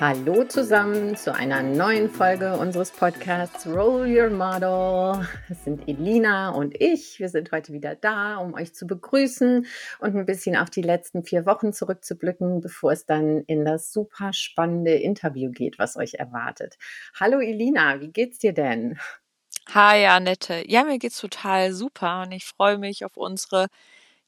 Hallo zusammen zu einer neuen Folge unseres Podcasts Roll Your Model. Es sind Elina und ich. Wir sind heute wieder da, um euch zu begrüßen und ein bisschen auf die letzten vier Wochen zurückzublicken, bevor es dann in das super spannende Interview geht, was euch erwartet. Hallo Elina, wie geht's dir denn? Hi Annette. Ja, mir geht's total super und ich freue mich auf unsere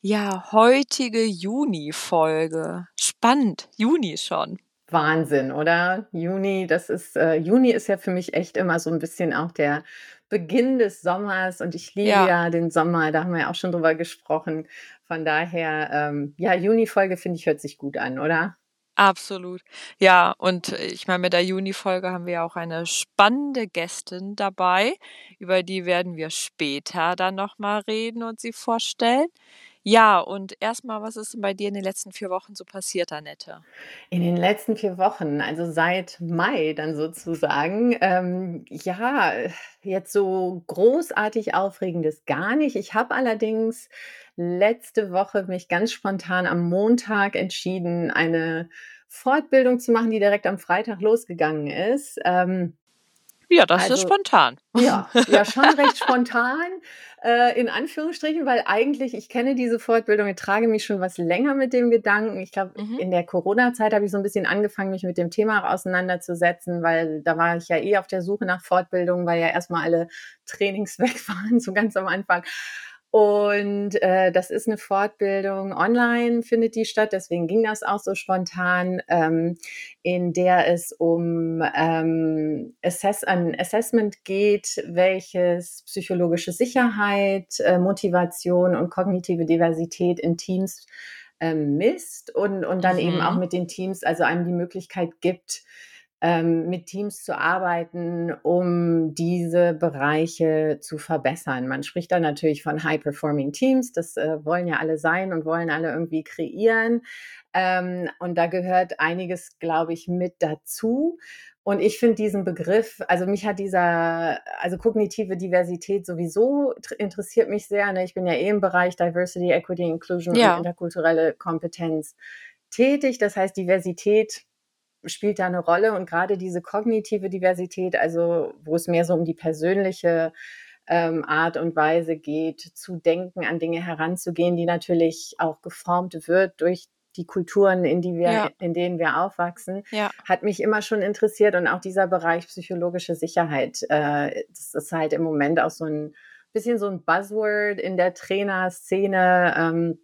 ja, heutige Juni-Folge. Spannend, Juni schon. Wahnsinn, oder? Juni, das ist, äh, Juni ist ja für mich echt immer so ein bisschen auch der Beginn des Sommers und ich liebe Ja. ja den Sommer, da haben wir ja auch schon drüber gesprochen. Von daher, ähm, ja, Juni-Folge finde ich, hört sich gut an, oder? Absolut. Ja, und äh, ich meine, mit der Juni-Folge haben wir ja auch eine spannende Gästin dabei, über die werden wir später dann nochmal reden und sie vorstellen. Ja, und erstmal, was ist denn bei dir in den letzten vier Wochen so passiert, Annette? In den letzten 4 Wochen, also seit Mai dann sozusagen, ähm, ja, jetzt so großartig Aufregendes gar nicht. Ich habe allerdings letzte Woche mich ganz spontan am Montag entschieden, eine Fortbildung zu machen, die direkt am Freitag losgegangen ist. Ähm, Ja, das ist also spontan. ja, ja, schon recht spontan, äh, in Anführungsstrichen, weil eigentlich ich kenne diese Fortbildung, ich trage mich schon was länger mit dem Gedanken. Ich glaube, Mhm. in der Corona-Zeit habe ich so ein bisschen angefangen, mich mit dem Thema auseinanderzusetzen, weil da war ich ja eh auf der Suche nach Fortbildung, weil ja erstmal alle Trainings weg waren, so ganz am Anfang. Und äh, das ist eine Fortbildung online, findet die statt, deswegen ging das auch so spontan, ähm, in der es um ähm, Assess ein Assessment geht, welches psychologische Sicherheit, äh, Motivation und kognitive Diversität in Teams ähm, misst und, und dann eben auch Mhm. mit den Teams, also einem die Möglichkeit gibt, ähm, mit Teams zu arbeiten, um diese Bereiche zu verbessern. Man spricht da natürlich von High-Performing Teams, das äh, wollen ja alle sein und wollen alle irgendwie kreieren. Ähm, und da gehört einiges, glaube ich, mit dazu. Und ich finde diesen Begriff, also mich hat dieser, also kognitive Diversität sowieso interessiert mich sehr. Ne? Ich bin ja eh im Bereich Diversity, Equity, Inclusion und Ja, interkulturelle Kompetenz tätig. Das heißt, Diversität spielt da eine Rolle und gerade diese kognitive Diversität, also wo es mehr so um die persönliche ähm, Art und Weise geht, zu denken, an Dinge heranzugehen, die natürlich auch geformt wird durch die Kulturen, in die wir, ja, in denen wir aufwachsen, ja, hat mich immer schon interessiert und auch dieser Bereich psychologische Sicherheit, äh, das ist halt im Moment auch so ein bisschen so ein Buzzword in der Trainerszene. Ähm,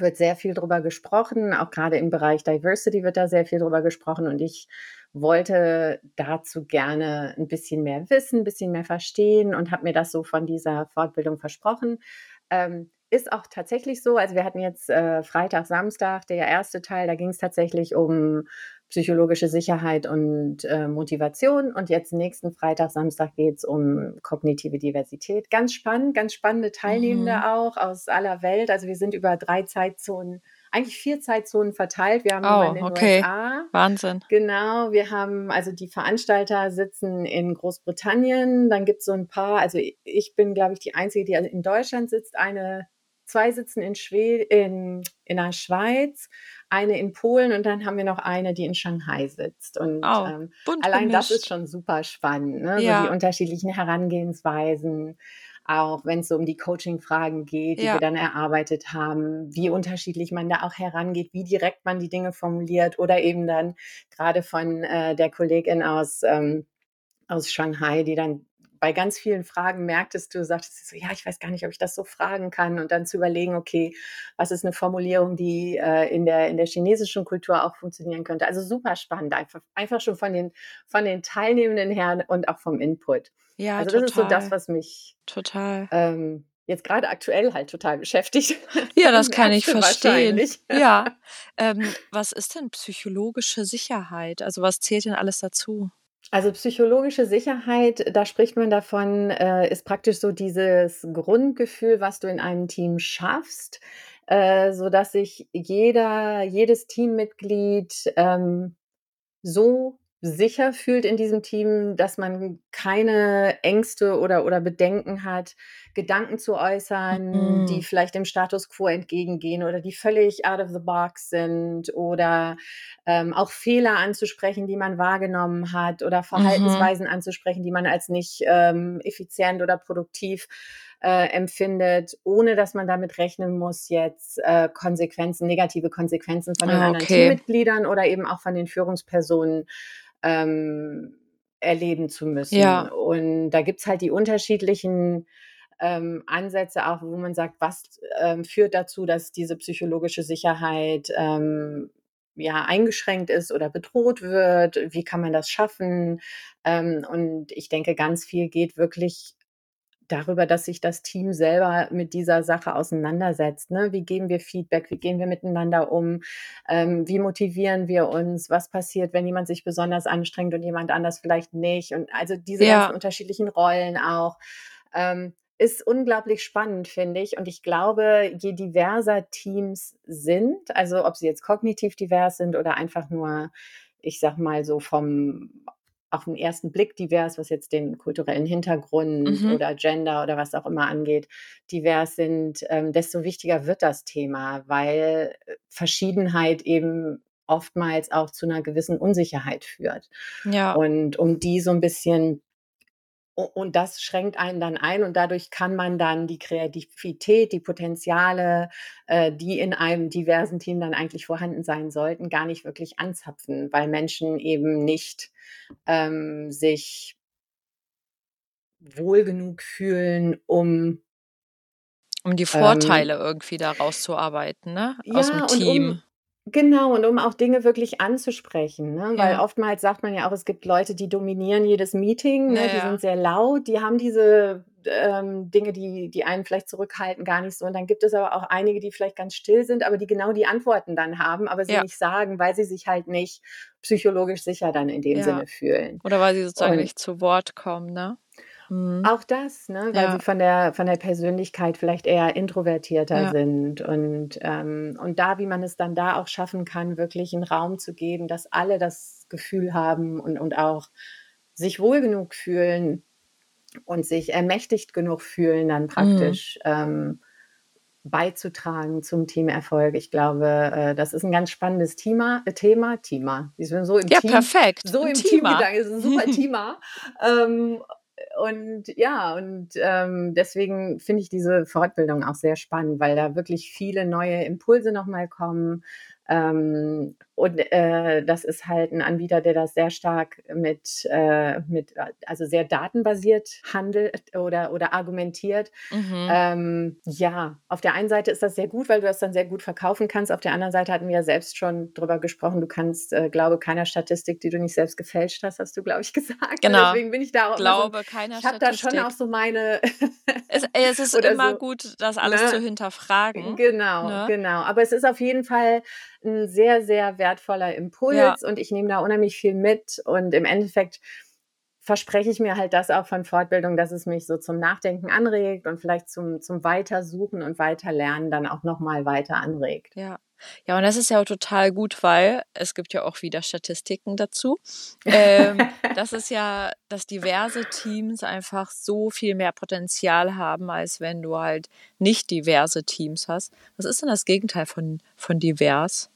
wird sehr viel drüber gesprochen, auch gerade im Bereich Diversity wird da sehr viel drüber gesprochen und ich wollte dazu gerne ein bisschen mehr wissen, ein bisschen mehr verstehen und habe mir das so von dieser Fortbildung versprochen. Ähm, ist auch tatsächlich so. Also wir hatten jetzt äh, Freitag, Samstag, der erste Teil, da ging es tatsächlich um psychologische Sicherheit und äh, Motivation. Und jetzt nächsten Freitag, Samstag geht es um kognitive Diversität. Ganz spannend, ganz spannende Teilnehmende mhm. auch aus aller Welt. Also wir sind über drei Zeitzonen, eigentlich vier Zeitzonen verteilt. Wir haben Oh, in den okay. USA, Wahnsinn. Genau, wir haben, also die Veranstalter sitzen in Großbritannien, dann gibt es so ein paar, also ich bin, glaube ich, die Einzige, die in Deutschland sitzt, eine, zwei sitzen in Schweden, in, in der Schweiz, eine in Polen und dann haben wir noch eine, die in Shanghai sitzt. Und Oh, ähm, allein das ist gemischt. schon super spannend, ne? So die Ja, unterschiedlichen Herangehensweisen, auch wenn es so um die Coaching-Fragen geht, die wir ja, dann erarbeitet haben, wie unterschiedlich man da auch herangeht, wie direkt man die Dinge formuliert oder eben dann gerade von äh, der Kollegin aus, ähm, aus Shanghai, die dann bei ganz vielen Fragen merktest du, sagtest du so, ja, ich weiß gar nicht, ob ich das so fragen kann und dann zu überlegen, okay, was ist eine Formulierung, die äh, in der in der chinesischen Kultur auch funktionieren könnte. Also super spannend, einfach einfach schon von den von den Teilnehmenden her und auch vom Input. ja, Also das ist so das, total, was mich total. ähm, jetzt gerade aktuell halt total beschäftigt. Ja, das kann ich verstehen. Ja. Ähm, was ist denn psychologische Sicherheit? Also was zählt denn alles dazu? Also psychologische Sicherheit, da spricht man davon, äh, ist praktisch so dieses Grundgefühl, was du in einem Team schaffst, äh, so dass sich jeder, jedes Teammitglied ähm, so sicher fühlt in diesem Team, dass man keine Ängste oder, oder Bedenken hat, Gedanken zu äußern, mhm. die vielleicht dem Status quo entgegengehen oder die völlig out of the box sind oder ähm, auch Fehler anzusprechen, die man wahrgenommen hat oder mhm. Verhaltensweisen mhm. anzusprechen, die man als nicht ähm, effizient oder produktiv äh, empfindet, ohne dass man damit rechnen muss, jetzt äh, Konsequenzen, negative Konsequenzen von den ah, anderen Teammitgliedern oder eben auch von den Führungspersonen ähm, erleben zu müssen. Ja. Und da gibt's halt die unterschiedlichen ähm, Ansätze auch, wo man sagt, was ähm, führt dazu, dass diese psychologische Sicherheit ähm, ja eingeschränkt ist oder bedroht wird? Wie kann man das schaffen? Ähm, und ich denke, ganz viel geht wirklich darüber, dass sich das Team selber mit dieser Sache auseinandersetzt. Ne? Wie geben wir Feedback? Wie gehen wir miteinander um? Ähm, wie motivieren wir uns? Was passiert, wenn jemand sich besonders anstrengt und jemand anders vielleicht nicht? Und also diese ja. ganzen unterschiedlichen Rollen auch. Ähm, ist unglaublich spannend, finde ich. Und ich glaube, je diverser Teams sind, also ob sie jetzt kognitiv divers sind oder einfach nur, ich sag mal so vom auf den ersten Blick divers, was jetzt den kulturellen Hintergrund mhm. oder Gender oder was auch immer angeht, divers sind, ähm, desto wichtiger wird das Thema, weil äh, Verschiedenheit eben oftmals auch zu einer gewissen Unsicherheit führt. Ja. Und um die so ein bisschen und das schränkt einen dann ein und dadurch kann man dann die Kreativität, die Potenziale, äh, die in einem diversen Team dann eigentlich vorhanden sein sollten, gar nicht wirklich anzapfen, weil Menschen eben nicht ähm, sich wohl genug fühlen, um um die Vorteile ähm, irgendwie da rauszuarbeiten, ne? Aus ja, dem Team. Genau, und um auch Dinge wirklich anzusprechen, ne? Weil oftmals sagt man ja auch, es gibt Leute, die dominieren jedes Meeting, ne? Die sind sehr laut, die haben diese ähm, Dinge, die, die einen vielleicht zurückhalten, gar nicht so. Und dann gibt es aber auch einige, die vielleicht ganz still sind, aber die genau die Antworten dann haben, aber sie Ja. nicht sagen, weil sie sich halt nicht psychologisch sicher dann in dem Ja. Sinne fühlen. Oder weil sie sozusagen Und nicht zu Wort kommen, ne? Mhm. Auch das, ne? weil ja. sie von der, von der Persönlichkeit vielleicht eher introvertierter ja. sind. Und, ähm, und da, wie man es dann da auch schaffen kann, wirklich einen Raum zu geben, dass alle das Gefühl haben und, und auch sich wohl genug fühlen und sich ermächtigt genug fühlen, dann mhm. praktisch mhm. ähm, beizutragen zum Teamerfolg. Ich glaube, äh, das ist ein ganz spannendes Thema. Äh, Thema, Thema. So im ja, Team, perfekt. So im Team Teamgedanke ist ein super Thema. ähm, und ja, und ähm, deswegen finde ich diese Fortbildung auch sehr spannend, weil da wirklich viele neue Impulse nochmal kommen, ähm, und äh, das ist halt ein Anbieter, der das sehr stark mit, äh, mit also sehr datenbasiert handelt oder, oder argumentiert. Mhm. Ähm, ja, auf der einen Seite ist das sehr gut, weil du das dann sehr gut verkaufen kannst. Auf der anderen Seite hatten wir ja selbst schon drüber gesprochen. Du kannst, äh, glaube keiner Statistik, die du nicht selbst gefälscht hast, hast du, glaube ich, gesagt. Genau. Deswegen bin ich da auch glaube so, keiner Ich habe da schon auch so meine. es, es, ist immer so, gut, das alles ne? zu hinterfragen. Genau, ne? genau. Aber es ist auf jeden Fall ein sehr, sehr wertvoller Impuls ja. und ich nehme da unheimlich viel mit und im Endeffekt verspreche ich mir halt das auch von Fortbildung, dass es mich so zum Nachdenken anregt und vielleicht zum, zum Weitersuchen und Weiterlernen dann auch nochmal weiter anregt. Ja. Ja, und das ist ja auch total gut, weil es gibt ja auch wieder Statistiken dazu. Ähm, das ist ja, dass diverse Teams einfach so viel mehr Potenzial haben, als wenn du halt nicht diverse Teams hast. Was ist denn das Gegenteil von, von divers?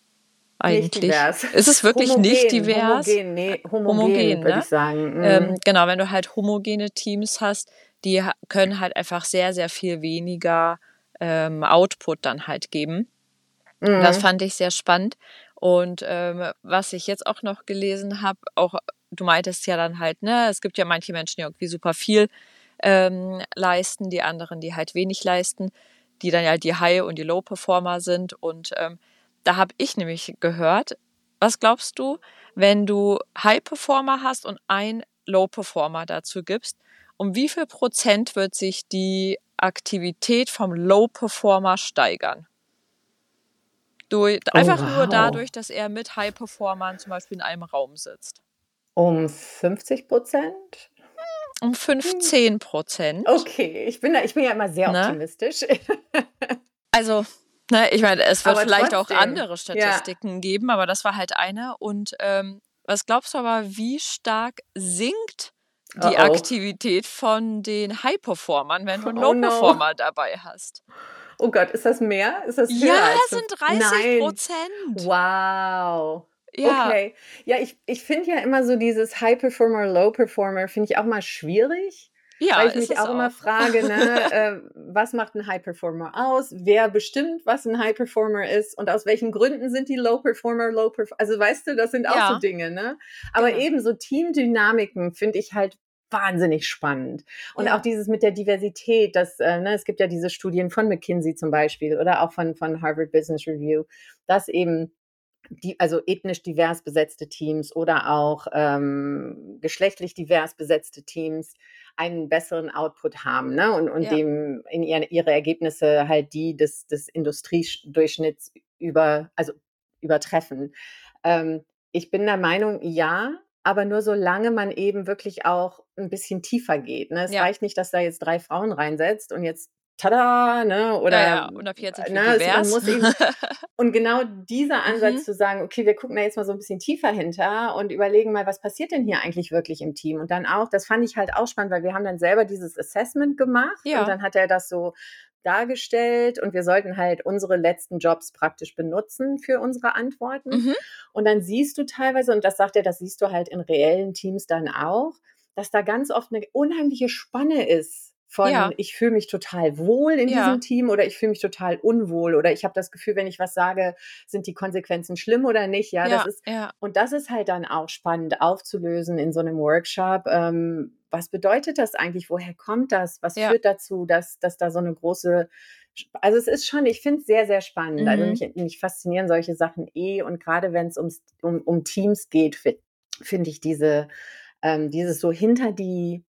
Eigentlich. Nicht divers. Ist es wirklich homogen, nicht divers? Homogen, nee, homogen, homogen würde ne? ich sagen. Mhm. Ähm, genau, wenn du halt homogene Teams hast, die können halt einfach sehr, sehr viel weniger ähm, Output dann halt geben. Mhm. Das fand ich sehr spannend. Und ähm, was ich jetzt auch noch gelesen habe, auch du meintest ja dann halt, ne, es gibt ja manche Menschen, die irgendwie super viel ähm, leisten, die anderen, die halt wenig leisten, die dann ja die High- und die Low-Performer sind. Und ähm, da habe ich nämlich gehört, was glaubst du, wenn du High-Performer hast und ein Low-Performer dazu gibst, um wie viel Prozent wird sich die Aktivität vom Low-Performer steigern? Durch, oh, einfach wow. nur dadurch, dass er mit High-Performern zum Beispiel in einem Raum sitzt. Um 50 Prozent? Um 15 Prozent. Okay, ich bin, da, ich bin ja immer sehr ne? optimistisch. also, ne, ich meine, es wird aber vielleicht trotzdem. auch andere Statistiken ja. geben, aber das war halt eine. Und ähm, Was glaubst du aber, wie stark sinkt die Oh, oh. Aktivität von den High-Performern, wenn du einen Oh no. Low-Performer dabei hast? Oh Gott, ist das mehr? Ist das höher Ja, als sind 30 Nein. Prozent. Wow. Ja, Okay. Ja, ich, ich finde ja immer so dieses High Performer, Low Performer, finde ich auch mal schwierig, ja, weil ich mich es auch immer auch. frage, ne, äh, was macht ein High Performer aus? Wer bestimmt, was ein High Performer ist? Und aus welchen Gründen sind die Low Performer Low Performer? Also weißt du, das sind auch so Ja, Dinge, ne? Aber genau. eben so Teamdynamiken finde ich halt wahnsinnig spannend. Und auch Ja, dieses mit der Diversität, das, äh, ne, es gibt ja diese Studien von McKinsey zum Beispiel oder auch von, von Harvard Business Review, dass eben die, also ethnisch divers besetzte Teams oder auch ähm, geschlechtlich divers besetzte Teams einen besseren Output haben ne? und, und ja, dem in ihre, ihre Ergebnisse halt die des, des Industriedurchschnitts über, also übertreffen. Ähm, ich bin der Meinung, ja, aber nur solange man eben wirklich auch ein bisschen tiefer geht. Ne? Es ja, reicht nicht, dass da jetzt drei Frauen reinsetzt und jetzt tada, ne? ja, Oder ja. Und ab jetzt sind divers. eben und genau dieser Ansatz Mhm. zu sagen, okay, wir gucken da jetzt mal so ein bisschen tiefer hinter und überlegen mal, was passiert denn hier eigentlich wirklich im Team? Und dann auch, das fand ich halt auch spannend, weil wir haben dann selber dieses Assessment gemacht und Ja, dann hat er das so dargestellt und wir sollten halt unsere letzten Jobs praktisch benutzen für unsere Antworten. mhm. Und dann siehst du teilweise, und das sagt er, das siehst du halt in reellen Teams dann auch, dass da ganz oft eine unheimliche Spanne ist von Ja, ich fühle mich total wohl in ja, diesem Team oder ich fühle mich total unwohl oder ich habe das Gefühl, wenn ich was sage, sind die Konsequenzen schlimm oder nicht. Ja, das ja, ist, ja, und das ist halt dann auch spannend aufzulösen in so einem Workshop. Ähm, was bedeutet das eigentlich? Woher kommt das? Was führt dazu, dass, dass da so eine große, also es ist schon, ich finde es sehr, sehr spannend. Also mhm. mich, mich faszinieren solche Sachen eh und gerade wenn es um, um Teams geht, fi- finde ich diese, ähm, dieses so hinter die,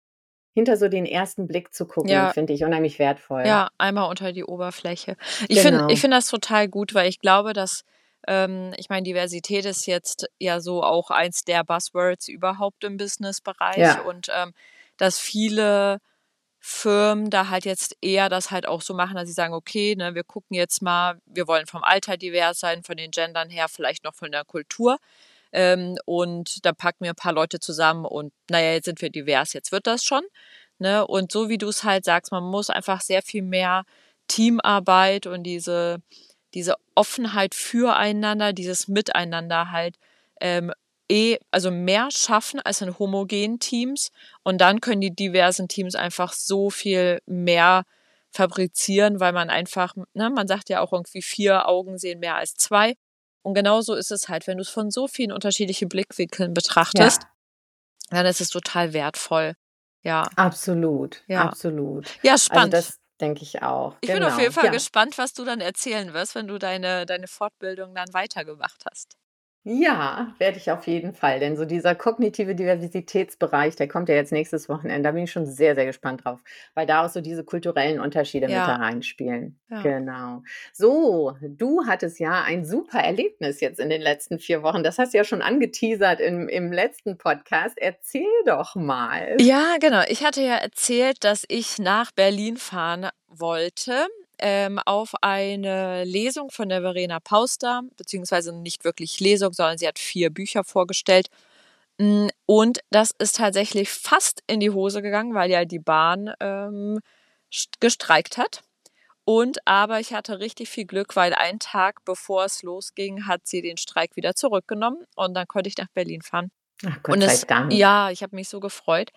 hinter so den ersten Blick zu gucken, Ja, finde ich unheimlich wertvoll. ja, einmal unter die Oberfläche. Ich finde, ich Genau. finde das total gut, weil ich glaube, dass, ähm, ich meine, Diversität ist jetzt ja so auch eins der Buzzwords überhaupt im Businessbereich Ja, und ähm, dass viele Firmen da halt jetzt eher das halt auch so machen, dass sie sagen, okay, ne, wir gucken jetzt mal, wir wollen vom Alter divers sein, von den Gendern her, vielleicht noch von der Kultur. Ähm, und da packen wir ein paar Leute zusammen und naja, jetzt sind wir divers, jetzt wird das schon. Ne? Und so wie du es halt sagst, man muss einfach sehr viel mehr Teamarbeit und diese, diese Offenheit füreinander, dieses Miteinander halt ähm, eh, also mehr schaffen als in homogenen Teams. Und dann können die diversen Teams einfach so viel mehr fabrizieren, weil man einfach, ne, man sagt ja auch irgendwie, vier Augen sehen mehr als zwei. Und genauso ist es halt, wenn du es von so vielen unterschiedlichen Blickwinkeln betrachtest, ja, dann ist es total wertvoll. Ja, absolut, ja. absolut. Ja, Also spannend. das denke ich auch. Ich bin auf jeden Genau. Fall Ja. gespannt, was du dann erzählen wirst, wenn du deine, deine Fortbildung dann weitergemacht hast. Ja, werde ich auf jeden Fall. Denn so dieser kognitive Diversitätsbereich, der kommt ja jetzt nächstes Wochenende. Da bin ich schon sehr, sehr gespannt drauf, weil da auch so diese kulturellen Unterschiede mit da Ja, reinspielen. ja. Genau. So, du hattest ja ein super Erlebnis jetzt in den letzten vier Wochen. Das hast du ja schon angeteasert im, im letzten Podcast. Erzähl doch mal. Ja, genau. Ich hatte ja erzählt, dass ich nach Berlin fahren wollte ähm, auf eine Lesung von der Verena Pauster, beziehungsweise nicht wirklich Lesung, sondern sie hat vier Bücher vorgestellt. Mm, Und das ist tatsächlich fast in die Hose gegangen, weil ja die Bahn ähm, st- gestreikt hat. Und aber ich hatte richtig viel Glück, weil einen Tag bevor es losging, hat sie den Streik wieder zurückgenommen und dann konnte ich nach Berlin fahren. Ach, Gott Und sei es, Dank. ja, ich habe mich so gefreut.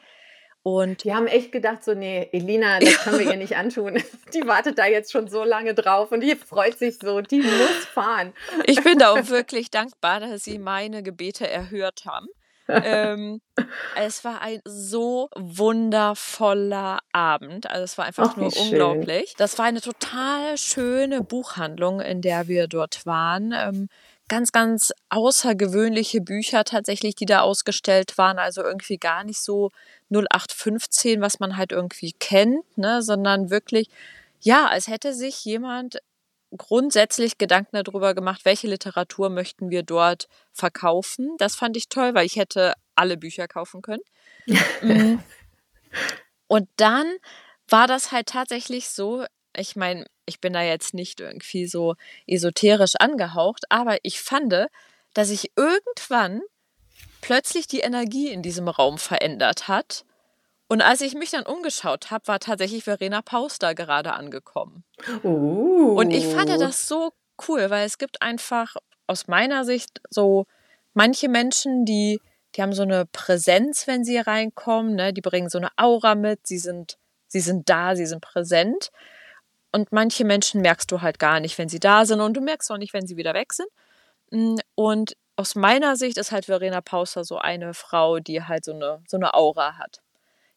Und Die haben echt gedacht, so, nee, Elina, das können wir ihr nicht antun. Die wartet da jetzt schon so lange drauf und die freut sich so, die muss fahren. ich bin da auch wirklich dankbar, dass sie meine Gebete erhört haben. Ähm, es war ein so wundervoller Abend. Also es war einfach Ach, nur schön. unglaublich. Das war eine total schöne Buchhandlung, in der wir dort waren. Ähm, ganz, ganz außergewöhnliche Bücher tatsächlich, die da ausgestellt waren. Also irgendwie gar nicht so 0815, was man halt irgendwie kennt, ne, sondern wirklich, ja, als hätte sich jemand grundsätzlich Gedanken darüber gemacht, welche Literatur möchten wir dort verkaufen. Das fand ich toll, weil ich hätte alle Bücher kaufen können. Mm. Und dann war das halt tatsächlich so, ich meine, ich bin da jetzt nicht irgendwie so esoterisch angehaucht, aber ich fand, dass ich irgendwann plötzlich die Energie in diesem Raum verändert hat. Und als ich mich dann umgeschaut habe, war tatsächlich Verena Paus da gerade angekommen. Uh. Und ich fand das so cool, weil es gibt einfach aus meiner Sicht so manche Menschen, die, die haben so eine Präsenz, wenn sie reinkommen, ne? die bringen so eine Aura mit, sie sind, sie sind da, sie sind präsent. Und manche Menschen merkst du halt gar nicht, wenn sie da sind und du merkst auch nicht, wenn sie wieder weg sind. Mm, und aus meiner Sicht ist halt Verena Pauster so eine Frau, die halt so eine, so eine Aura hat.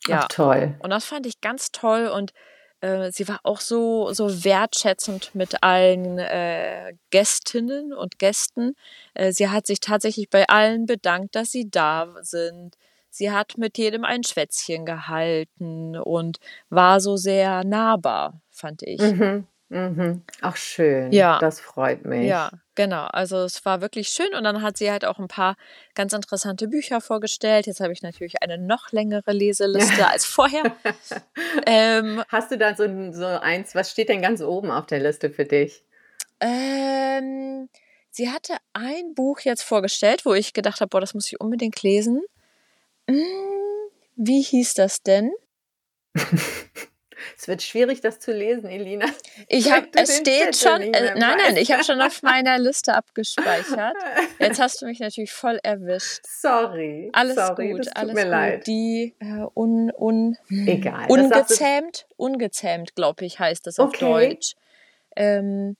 Ja. Ach, toll. Und das fand ich ganz toll und äh, sie war auch so, so wertschätzend mit allen äh, Gästinnen und Gästen. Äh, sie hat sich tatsächlich bei allen bedankt, dass sie da sind. Sie hat mit jedem ein Schwätzchen gehalten und war so sehr nahbar, fand ich. Mhm. Mhm. Ach schön. Ja. Das freut mich. Ja, genau. Also es war wirklich schön und dann hat sie halt auch ein paar ganz interessante Bücher vorgestellt. Jetzt habe ich natürlich eine noch längere Leseliste als vorher. ähm, Hast du da so, so eins, was steht denn ganz oben auf der Liste für dich? Ähm, sie hatte ein Buch jetzt vorgestellt, wo ich gedacht habe, boah, das muss ich unbedingt lesen. Hm, wie hieß das denn? Es wird schwierig, das zu lesen, Elina. Ich habe, es steht schon, äh, nein, nein, ich habe schon auf meiner Liste abgespeichert. Jetzt hast du mich natürlich voll erwischt. Sorry. Alles sorry, gut, alles mir gut. Leid. Die äh, un, un, Egal. ungezähmt, ungezähmt, glaube ich, heißt das auf okay. Deutsch. Ähm,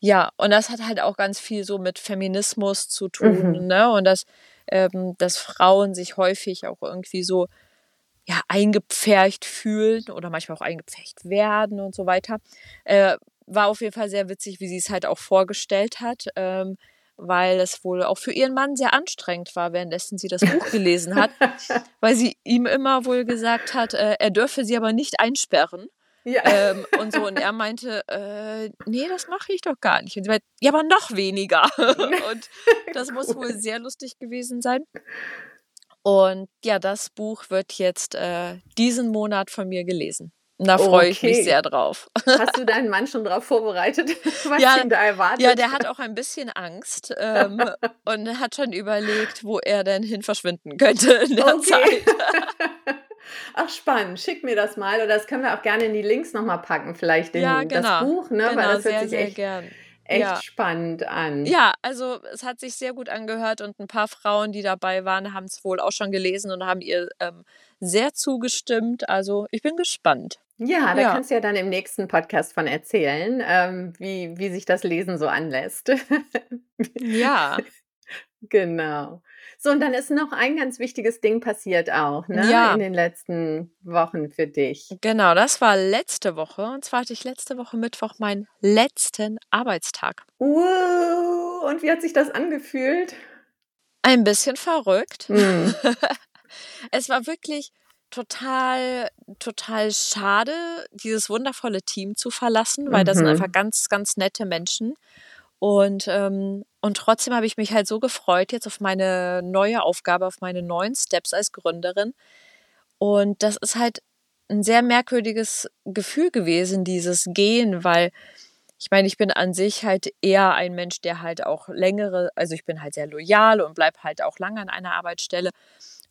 ja, und das hat halt auch ganz viel so mit Feminismus zu tun, Mhm. ne? Und dass, ähm, dass Frauen sich häufig auch irgendwie so ja, eingepfercht fühlen oder manchmal auch eingepfercht werden und so weiter. Äh, war auf jeden Fall sehr witzig, wie sie es halt auch vorgestellt hat, ähm, weil es wohl auch für ihren Mann sehr anstrengend war, währenddessen sie das Buch gelesen hat, weil sie ihm immer wohl gesagt hat, äh, er dürfe sie aber nicht einsperren. Ja. Ähm, und so, und er meinte, äh, nee, das mache ich doch gar nicht. Und sie meinte, ja, aber noch weniger. und das muss wohl sehr lustig gewesen sein. Und ja, das Buch wird jetzt äh, diesen Monat von mir gelesen. Da freue ich mich Okay. sehr drauf. Hast du deinen Mann schon darauf vorbereitet, was Ja, ihn da erwartet? Ja, der hat auch ein bisschen Angst ähm, und hat schon überlegt, wo er denn hin verschwinden könnte in der Okay. Zeit. Ach, spannend. Schick mir das mal. Oder das können wir auch gerne in die Links nochmal packen, vielleicht in Ja, das genau. Buch, ne? Weil Genau, das hört sehr, sich sehr echt, gern. Echt Ja. spannend an. Ja, also es hat sich sehr gut angehört und ein paar Frauen, die dabei waren, haben es wohl auch schon gelesen und haben ihr ähm, sehr zugestimmt. Also ich bin gespannt. Ja, da Ja. kannst du ja dann im nächsten Podcast von erzählen, ähm, wie, wie sich das Lesen so anlässt. Ja, Genau. So, und dann ist noch ein ganz wichtiges Ding passiert auch, ne? Ja. In den letzten Wochen für dich. genau, das war letzte Woche. Und zwar hatte ich letzte Woche Mittwoch meinen letzten Arbeitstag. Uh, und wie hat sich das angefühlt? Ein bisschen verrückt. Hm. Es war wirklich total, total schade, dieses wundervolle Team zu verlassen, weil das sind Mhm. einfach ganz, ganz nette Menschen. Und, ähm, und trotzdem habe ich mich halt so gefreut jetzt auf meine neue Aufgabe, auf meine neuen Steps als Gründerin. Und das ist halt ein sehr merkwürdiges Gefühl gewesen, dieses Gehen, weil ich meine, ich bin an sich halt eher ein Mensch, der halt auch längere, also ich bin halt sehr loyal und bleib halt auch lange an einer Arbeitsstelle.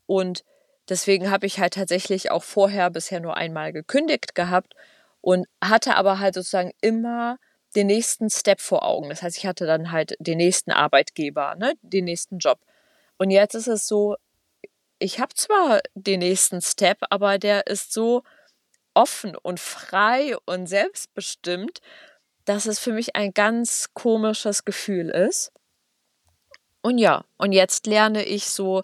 Und deswegen habe ich halt tatsächlich auch vorher bisher nur einmal gekündigt gehabt und hatte aber halt sozusagen immer den nächsten Step vor Augen. Das heißt, ich hatte dann halt den nächsten Arbeitgeber, ne, den nächsten Job. Und jetzt ist es so, ich habe zwar den nächsten Step, aber der ist so offen und frei und selbstbestimmt, dass es für mich ein ganz komisches Gefühl ist. Und ja, und jetzt lerne ich so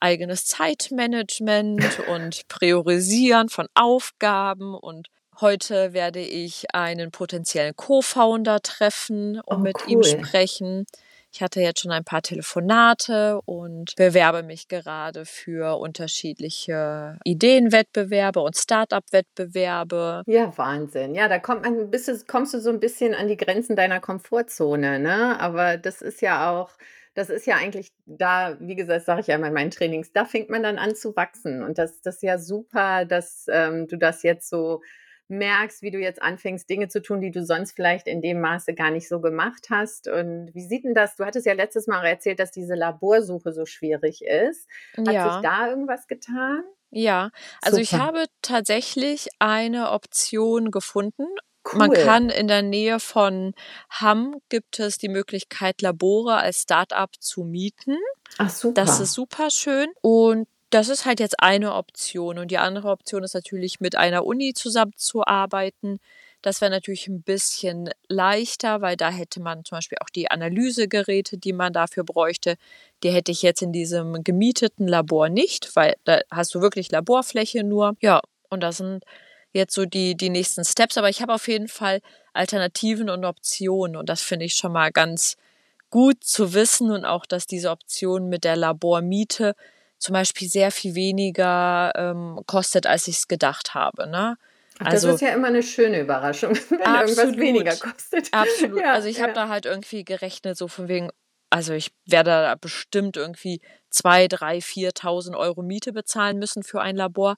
eigenes Zeitmanagement und Priorisieren von Aufgaben und heute werde ich einen potenziellen Co-Founder treffen und Oh, mit ihm cool. sprechen. Ich hatte jetzt schon ein paar Telefonate und bewerbe mich gerade für unterschiedliche Ideenwettbewerbe und Start-up-Wettbewerbe. Ja, Wahnsinn. Ja, da kommt man, bist du, kommst du so ein bisschen an die Grenzen deiner Komfortzone, ne? Aber das ist ja auch, das ist ja eigentlich da, wie gesagt, sage ich ja immer in meinen Trainings, da fängt man dann an zu wachsen. Und das, das ist ja super, dass ähm, du das jetzt so merkst, wie du jetzt anfängst, Dinge zu tun, die du sonst vielleicht in dem Maße gar nicht so gemacht hast. Und wie sieht denn das? Du hattest ja letztes Mal erzählt, dass diese Laborsuche so schwierig ist. Hat Ja. sich da irgendwas getan? Ja, also ich Super. habe tatsächlich eine Option gefunden. Man Cool. kann in der Nähe von Hamm gibt es die Möglichkeit, Labore als Start-up zu mieten. Ach, Das super. ist super schön. Und das ist halt jetzt eine Option. Und die andere Option ist natürlich, mit einer Uni zusammenzuarbeiten. Das wäre natürlich ein bisschen leichter, weil da hätte man zum Beispiel auch die Analysegeräte, die man dafür bräuchte. Die hätte ich jetzt in diesem gemieteten Labor nicht, weil da hast du wirklich Laborfläche nur. Ja, und das sind jetzt so die, die nächsten Steps. Aber ich habe auf jeden Fall Alternativen und Optionen. Und das finde ich schon mal ganz gut zu wissen und auch, dass diese Option mit der Labormiete zum Beispiel sehr viel weniger ähm, kostet, als ich es gedacht habe. Ne? Ach, das Also ist ja immer eine schöne Überraschung, wenn irgendwas weniger absolut, kostet. absolut. Ja, Also ich habe ja. da halt irgendwie gerechnet, so von wegen, also ich werde da bestimmt irgendwie zwei, drei, 4.000 Euro Miete bezahlen müssen für ein Labor.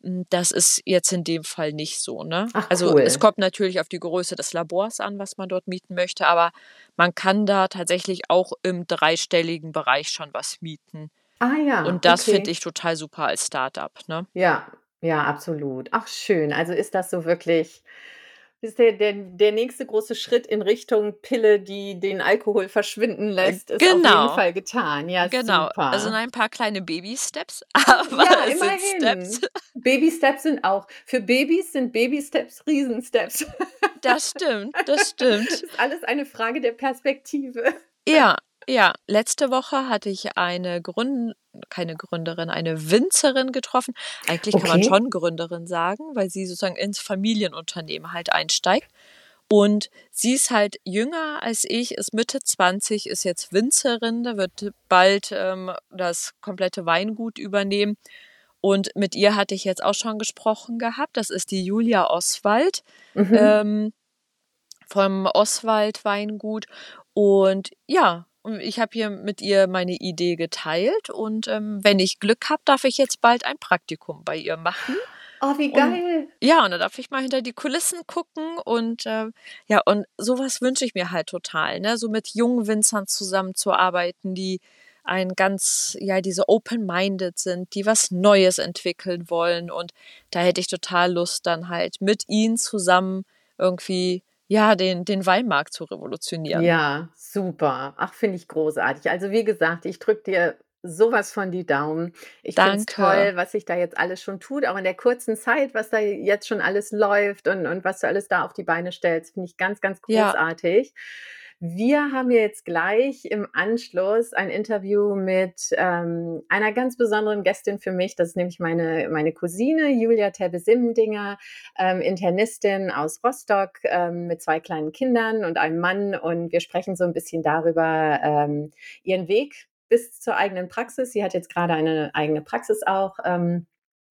Mm, Das ist jetzt in dem Fall nicht so, ne? Ach, Also es kommt natürlich auf die Größe des Labors an, was man dort mieten möchte, aber man kann da tatsächlich auch im dreistelligen Bereich schon was mieten. Ah ja, Und das finde okay. ich total super als Startup, ne? Ja, ja, absolut. Ach, schön. Also ist das so wirklich, ist der, der, der nächste große Schritt in Richtung Pille, die den Alkohol verschwinden Äh, lässt, ist auf jeden Genau, Fall getan. Ja, genau. Also super. ein paar kleine Baby-Steps, aber Ja, Steps. immerhin. Baby-Steps sind auch, für Babys sind Baby-Steps Riesensteps. Das stimmt, das stimmt. ist alles eine Frage der Perspektive. Ja, ja. Letzte Woche hatte ich eine Gründ keine Gründerin, eine Winzerin getroffen. Eigentlich kann man Okay. schon Gründerin sagen, weil sie sozusagen ins Familienunternehmen halt einsteigt. Und sie ist halt jünger als ich, ist Mitte 20, ist jetzt Winzerin, da wird bald ähm, das komplette Weingut übernehmen. Und mit ihr hatte ich jetzt auch schon gesprochen gehabt. Das ist die Julia Oswald Mhm. ähm, vom Oswald Weingut. Und ja, und ich habe hier mit ihr meine Idee geteilt. Und ähm, wenn ich Glück habe, darf ich jetzt bald ein Praktikum bei ihr machen. Oh, wie Und geil. ja, und da darf ich mal hinter die Kulissen gucken. Und ähm, ja, und sowas wünsche ich mir halt total, ne? So mit jungen Winzern zusammenzuarbeiten, die ein ganz, ja, diese open-minded sind, die was Neues entwickeln wollen. Und da hätte ich total Lust, dann halt mit ihnen zusammen irgendwie, ja, den, den Weinmarkt zu revolutionieren. Ja, super. Ach, finde ich großartig. Also wie gesagt, ich drücke dir sowas von die Daumen. Ich finde es toll, was sich da jetzt alles schon tut, auch in der kurzen Zeit, was da jetzt schon alles läuft und, und was du alles da auf die Beine stellst, finde ich ganz, ganz Ja, großartig. Wir haben jetzt gleich im Anschluss ein Interview mit ähm, einer ganz besonderen Gästin für mich. Das ist nämlich meine, meine Cousine Julia Tebbe-Simdinger, ähm, Internistin aus Rostock ähm, mit zwei kleinen Kindern und einem Mann. Und wir sprechen so ein bisschen darüber, ähm, ihren Weg bis zur eigenen Praxis. Sie hat jetzt gerade eine eigene Praxis auch. Ähm,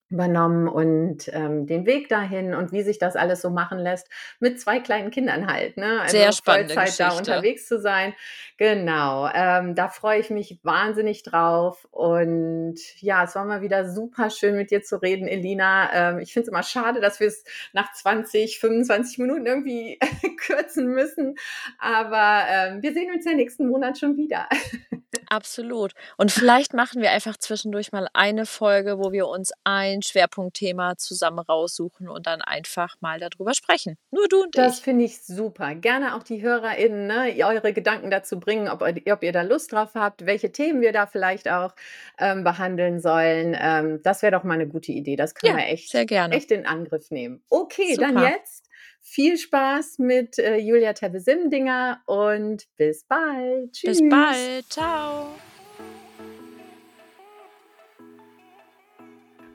übernommen und ähm, den Weg dahin und wie sich das alles so machen lässt mit zwei kleinen Kindern halt, ne? sehr Also spannende Vollzeit da unterwegs zu sein. Genau, ähm, da freue ich mich wahnsinnig drauf und ja, es war mal wieder super schön mit dir zu reden, Elina. Ähm, ich finde es immer schade, dass wir es nach 20, 25 Minuten irgendwie kürzen müssen, aber ähm, wir sehen uns ja nächsten Monat schon wieder. Absolut. Und vielleicht machen wir einfach zwischendurch mal eine Folge, wo wir uns ein Schwerpunktthema zusammen raussuchen und dann einfach mal darüber sprechen. Nur du und Das ich. finde ich super. Gerne auch die HörerInnen, ne, eure Gedanken dazu bringen, ob, ihr- ob ihr da Lust drauf habt, welche Themen wir da vielleicht auch ähm, behandeln sollen. Ähm, das wäre doch mal eine gute Idee. Das können Ja, wir echt, sehr gerne. echt in Angriff nehmen. Okay, dann Super. jetzt viel Spaß mit äh, Julia Tebbe-Simdinger und bis bald. Bis Tschüss. bald. Ciao.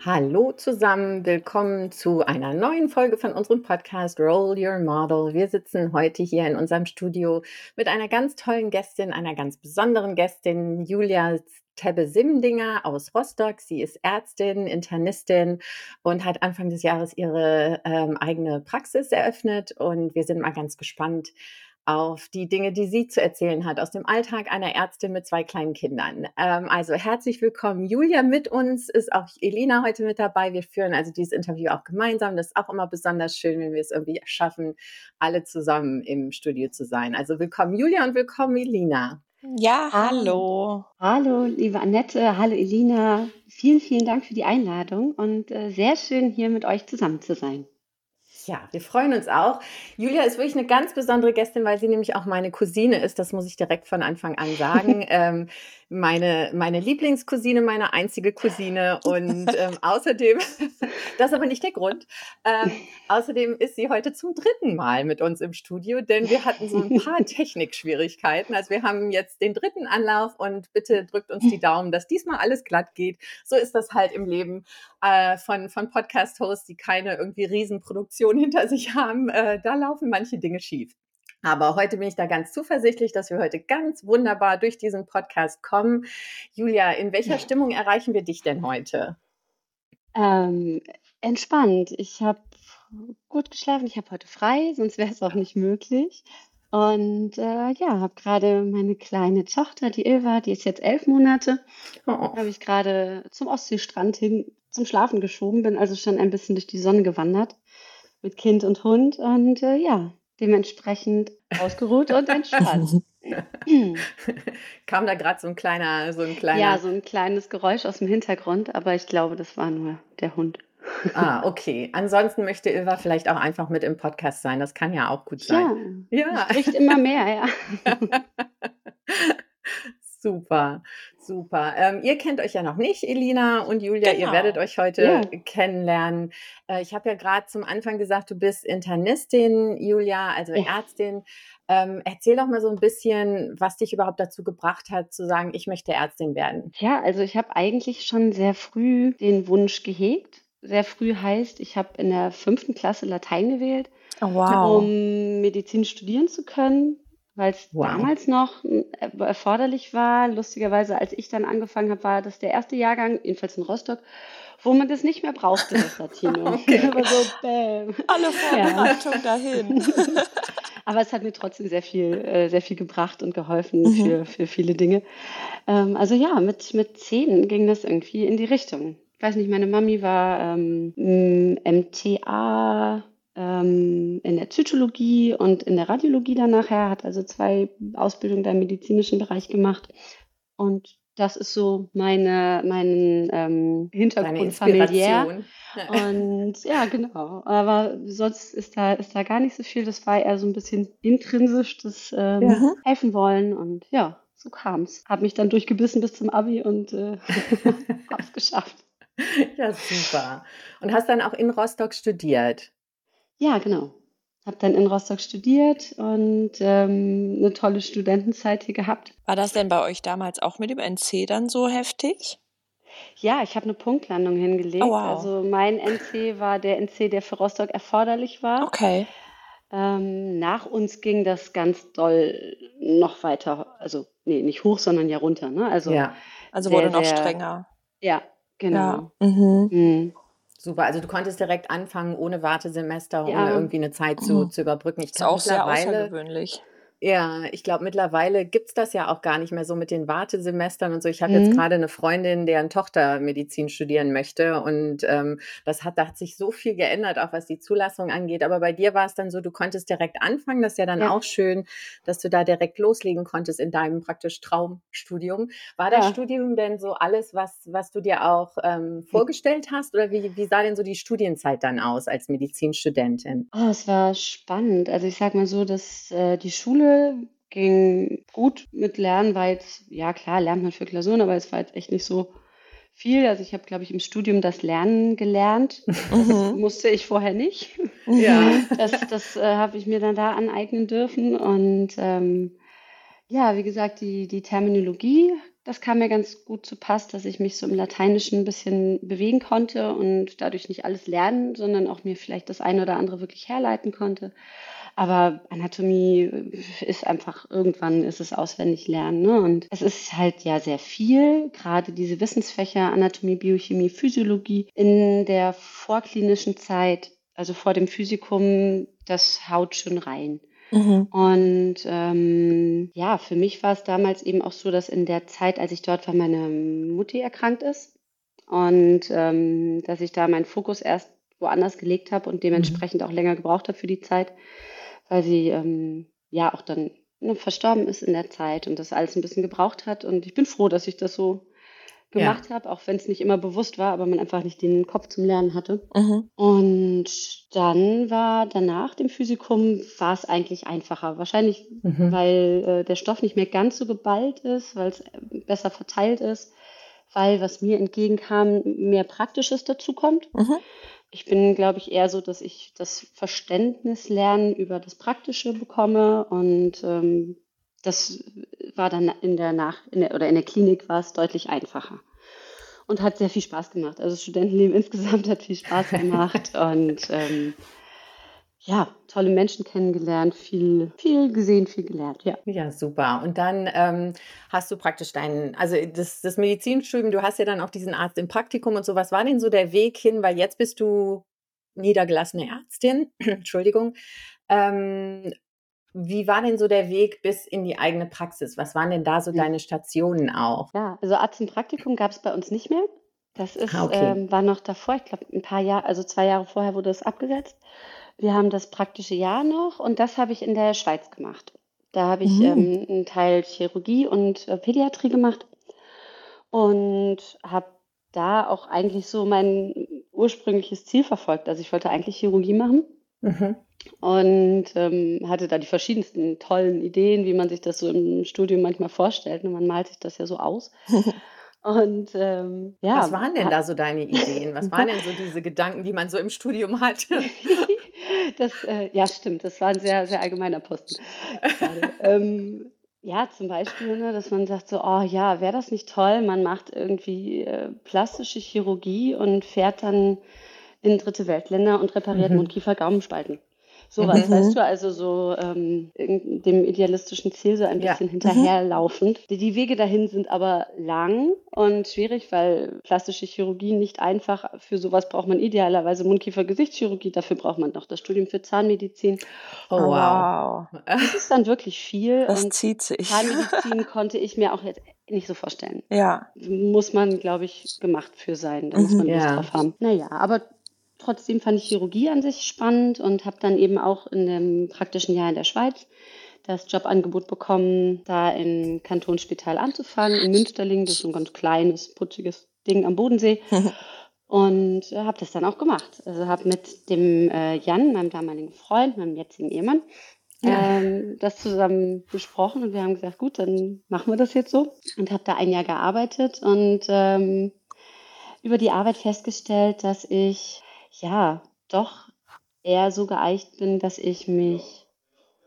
Hallo zusammen, willkommen zu einer neuen Folge von unserem Podcast Roll Your Model. Wir sitzen heute hier in unserem Studio mit einer ganz tollen Gästin, einer ganz besonderen Gästin, Julia Tebbe Simdinger aus Rostock. Sie ist Ärztin, Internistin und hat Anfang des Jahres ihre ähm, eigene Praxis eröffnet. Und wir sind mal ganz gespannt, auf die Dinge, die sie zu erzählen hat aus dem Alltag einer Ärztin mit zwei kleinen Kindern. Ähm, also herzlich willkommen, Julia mit uns, ist auch Elina heute mit dabei. Wir führen also dieses Interview auch gemeinsam. Das ist auch immer besonders schön, wenn wir es irgendwie schaffen, alle zusammen im Studio zu sein. Also willkommen Julia und willkommen Elina. Ja, hallo. Hallo, liebe Annette, hallo Elina. Vielen, vielen Dank für die Einladung und äh, sehr schön hier mit euch zusammen zu sein. Ja, wir freuen uns auch. Julia ist wirklich eine ganz besondere Gästin, weil sie nämlich auch meine Cousine ist. Das muss ich direkt von Anfang an sagen. ähm, meine, meine Lieblingscousine, meine einzige Cousine. Und ähm, außerdem, das ist aber nicht der Grund, ähm, außerdem ist sie heute zum dritten Mal mit uns im Studio, denn wir hatten so ein paar Technikschwierigkeiten. Also wir haben jetzt den dritten Anlauf und bitte drückt uns die Daumen, dass diesmal alles glatt geht. So ist das halt im Leben äh, von, von Podcast-Hosts, die keine irgendwie Riesenproduktion hinter sich haben. Äh, da laufen manche Dinge schief. Aber heute bin ich da ganz zuversichtlich, dass wir heute ganz wunderbar durch diesen Podcast kommen. Julia, in welcher Stimmung erreichen wir dich denn heute? Ähm, entspannt. Ich habe gut geschlafen. Ich habe heute frei, sonst wäre es auch nicht möglich. Und äh, ja, habe gerade meine kleine Tochter, die Ilva, die ist jetzt elf Monate, oh. habe ich gerade zum Ostseestrand hin zum Schlafen geschoben, bin also schon ein bisschen durch die Sonne gewandert mit Kind und Hund und äh, ja, dementsprechend ausgeruht und entspannt. Kam da gerade so ein kleiner, so ein kleiner. Ja, so ein kleines Geräusch aus dem Hintergrund, aber ich glaube, das war nur der Hund. Ah, okay. Ansonsten möchte Ilva vielleicht auch einfach mit im Podcast sein. Das kann ja auch gut sein. Ja, ja. spricht immer mehr, ja. Super, super. Ähm, ihr kennt euch ja noch nicht, Elina und Julia. Genau. Ihr werdet euch heute ja. kennenlernen. Äh, ich habe ja gerade zum Anfang gesagt, du bist Internistin, Julia, also ja. Ärztin. Ähm, erzähl doch mal so ein bisschen, was dich überhaupt dazu gebracht hat, zu sagen, ich möchte Ärztin werden. Ja, also ich habe eigentlich schon sehr früh den Wunsch gehegt. Sehr früh heißt, ich habe in der fünften Klasse Latein gewählt, oh, wow. um Medizin studieren zu können weil es wow. damals noch äh, erforderlich war. Lustigerweise, als ich dann angefangen habe, war das der erste Jahrgang, jedenfalls in Rostock, wo man das nicht mehr brauchte, das Latinum. okay. Aber so, bam. Alle Vorbereitung ja. dahin. Aber es hat mir trotzdem sehr viel, äh, sehr viel gebracht und geholfen mhm. für, für viele Dinge. Ähm, also ja, mit, mit zehn ging das irgendwie in die Richtung. Ich weiß nicht, meine Mami war ähm, MTA in der Zytologie und in der Radiologie dann nachher, hat also zwei Ausbildungen im medizinischen Bereich gemacht. Und das ist so meine, mein ähm, Hintergrund familiär. Und ja, genau. Aber sonst ist da, ist da gar nicht so viel. Das war eher so ein bisschen intrinsisch, das ähm, ja. helfen wollen. Und ja, so kam es. Habe mich dann durchgebissen bis zum Abi und äh, habe es geschafft. Ja, super. Und hast dann auch in Rostock studiert? Ja, genau. Habe dann in Rostock studiert und ähm, eine tolle Studentenzeit hier gehabt. War das denn bei euch damals auch mit dem NC dann so heftig? Ja, ich habe eine Punktlandung hingelegt. Oh, wow. Also mein NC war der NC, der für Rostock erforderlich war. Okay. Ähm, nach uns ging das ganz doll noch weiter, also nee, nicht hoch, sondern ja runter. Ne? Also, ja. also wurde sehr, noch strenger. Ja, genau. Ja. Mhm. Mhm. Super, also du konntest direkt anfangen ohne Wartesemester, ja. ohne irgendwie eine Zeit zu, zu überbrücken. Ich ist auch sehr außergewöhnlich. Ja, ich glaube, mittlerweile gibt es das ja auch gar nicht mehr so mit den Wartesemestern und so. Ich habe mhm. jetzt gerade eine Freundin, deren Tochter Medizin studieren möchte. Und ähm, das hat, da hat sich so viel geändert, auch was die Zulassung angeht. Aber bei dir war es dann so, du konntest direkt anfangen. Das ist ja dann ja. auch schön, dass du da direkt loslegen konntest in deinem praktisch Traumstudium. War das ja. Studium denn so alles, was, was du dir auch ähm, vorgestellt hast? Oder wie, wie sah denn so die Studienzeit dann aus als Medizinstudentin? Oh, es war spannend. Also ich sag mal so, dass äh, die Schule ging gut mit Lernen, weil jetzt, ja klar, lernt man für Klausuren, aber es war jetzt echt nicht so viel. Also ich habe, glaube ich, im Studium das Lernen gelernt. Das mhm. musste ich vorher nicht. Ja. Das, das äh, habe ich mir dann da aneignen dürfen. Und ähm, ja, wie gesagt, die, die Terminologie, das kam mir ganz gut zu Pass, dass ich mich so im Lateinischen ein bisschen bewegen konnte und dadurch nicht alles lernen, sondern auch mir vielleicht das eine oder andere wirklich herleiten konnte. Aber Anatomie ist einfach, irgendwann ist es auswendig lernen. Ne? Und es ist halt ja sehr viel, gerade diese Wissensfächer Anatomie, Biochemie, Physiologie in der vorklinischen Zeit, also vor dem Physikum, das haut schon rein. Mhm. Und ähm, ja, für mich war es damals eben auch so, dass in der Zeit, als ich dort war, meine Mutti erkrankt ist und ähm, dass ich da meinen Fokus erst woanders gelegt habe und dementsprechend mhm. auch länger gebraucht habe für die Zeit, weil sie ähm, ja auch dann ne, verstorben ist in der Zeit und das alles ein bisschen gebraucht hat. Und ich bin froh, dass ich das so gemacht ja. habe, auch wenn es nicht immer bewusst war, aber man einfach nicht den Kopf zum Lernen hatte. Mhm. Und dann war danach dem Physikum war es eigentlich einfacher. Wahrscheinlich, mhm. weil äh, der Stoff nicht mehr ganz so geballt ist, weil es besser verteilt ist, weil was mir entgegenkam, mehr Praktisches dazu kommt. Mhm. Ich bin, glaube ich, eher so, dass ich das Verständnis lernen über das Praktische bekomme und ähm, das war dann in der Nach in der, oder in der Klinik war es deutlich einfacher und hat sehr viel Spaß gemacht. Also das Studentenleben insgesamt hat viel Spaß gemacht und ähm, ja, tolle Menschen kennengelernt, viel, viel gesehen, viel gelernt, ja. Ja, super. Und dann ähm, hast du praktisch deinen, also das, das Medizinstudium, du hast ja dann auch diesen Arzt im Praktikum und so. Was war denn so der Weg hin? Weil jetzt bist du niedergelassene Ärztin, Entschuldigung. Ähm, wie war denn so der Weg bis in die eigene Praxis? Was waren denn da so deine Stationen auch? Ja, also Arzt im Praktikum gab es bei uns nicht mehr. Das ist, ah, okay. ähm, war noch davor, ich glaube ein paar Jahre, also zwei Jahre vorher wurde es abgesetzt. Wir haben das praktische Jahr noch und das habe ich in der Schweiz gemacht. Da habe ich mhm. ähm, einen Teil Chirurgie und äh, Pädiatrie gemacht und habe da auch eigentlich so mein ursprüngliches Ziel verfolgt. Also ich wollte eigentlich Chirurgie machen mhm. und ähm, hatte da die verschiedensten tollen Ideen, wie man sich das so im Studium manchmal vorstellt. Und man malt sich das ja so aus. Und ähm, ja. Was waren denn da so deine Ideen? Was waren denn so diese Gedanken, die man so im Studium hatte? das, äh, ja, stimmt. Das war ein sehr, sehr allgemeiner Posten. ähm, ja, zum Beispiel, ne, dass man sagt so, oh ja, wäre das nicht toll? Man macht irgendwie äh, plastische Chirurgie und fährt dann in dritte Weltländer und repariert mhm. Mundkiefer-Gaumenspalten. Sowas, mhm. weißt du, also so ähm, dem idealistischen Ziel so ein bisschen ja. hinterherlaufend. Die, die Wege dahin sind aber lang und schwierig, weil plastische Chirurgie nicht einfach, für sowas braucht man idealerweise Mundkiefer-Gesichtschirurgie, dafür braucht man noch das Studium für Zahnmedizin. Oh, wow. Das ist dann wirklich viel. Das zieht sich. Zahnmedizin konnte ich mir auch jetzt nicht so vorstellen. Ja. Muss man, glaube ich, gemacht für sein. Da muss man Lust ja. drauf haben. Naja, aber Trotzdem fand ich Chirurgie an sich spannend und habe dann eben auch in dem praktischen Jahr in der Schweiz das Jobangebot bekommen, da im Kantonsspital anzufangen, in Münsterling. Das ist ein ganz kleines, putziges Ding am Bodensee. und äh, habe das dann auch gemacht. Also habe mit dem äh, Jan, meinem damaligen Freund, meinem jetzigen Ehemann, ja. ähm, das zusammen besprochen und wir haben gesagt, gut, dann machen wir das jetzt so. Und habe da ein Jahr gearbeitet und ähm, über die Arbeit festgestellt, dass ich ja doch eher so geeicht bin, dass ich mich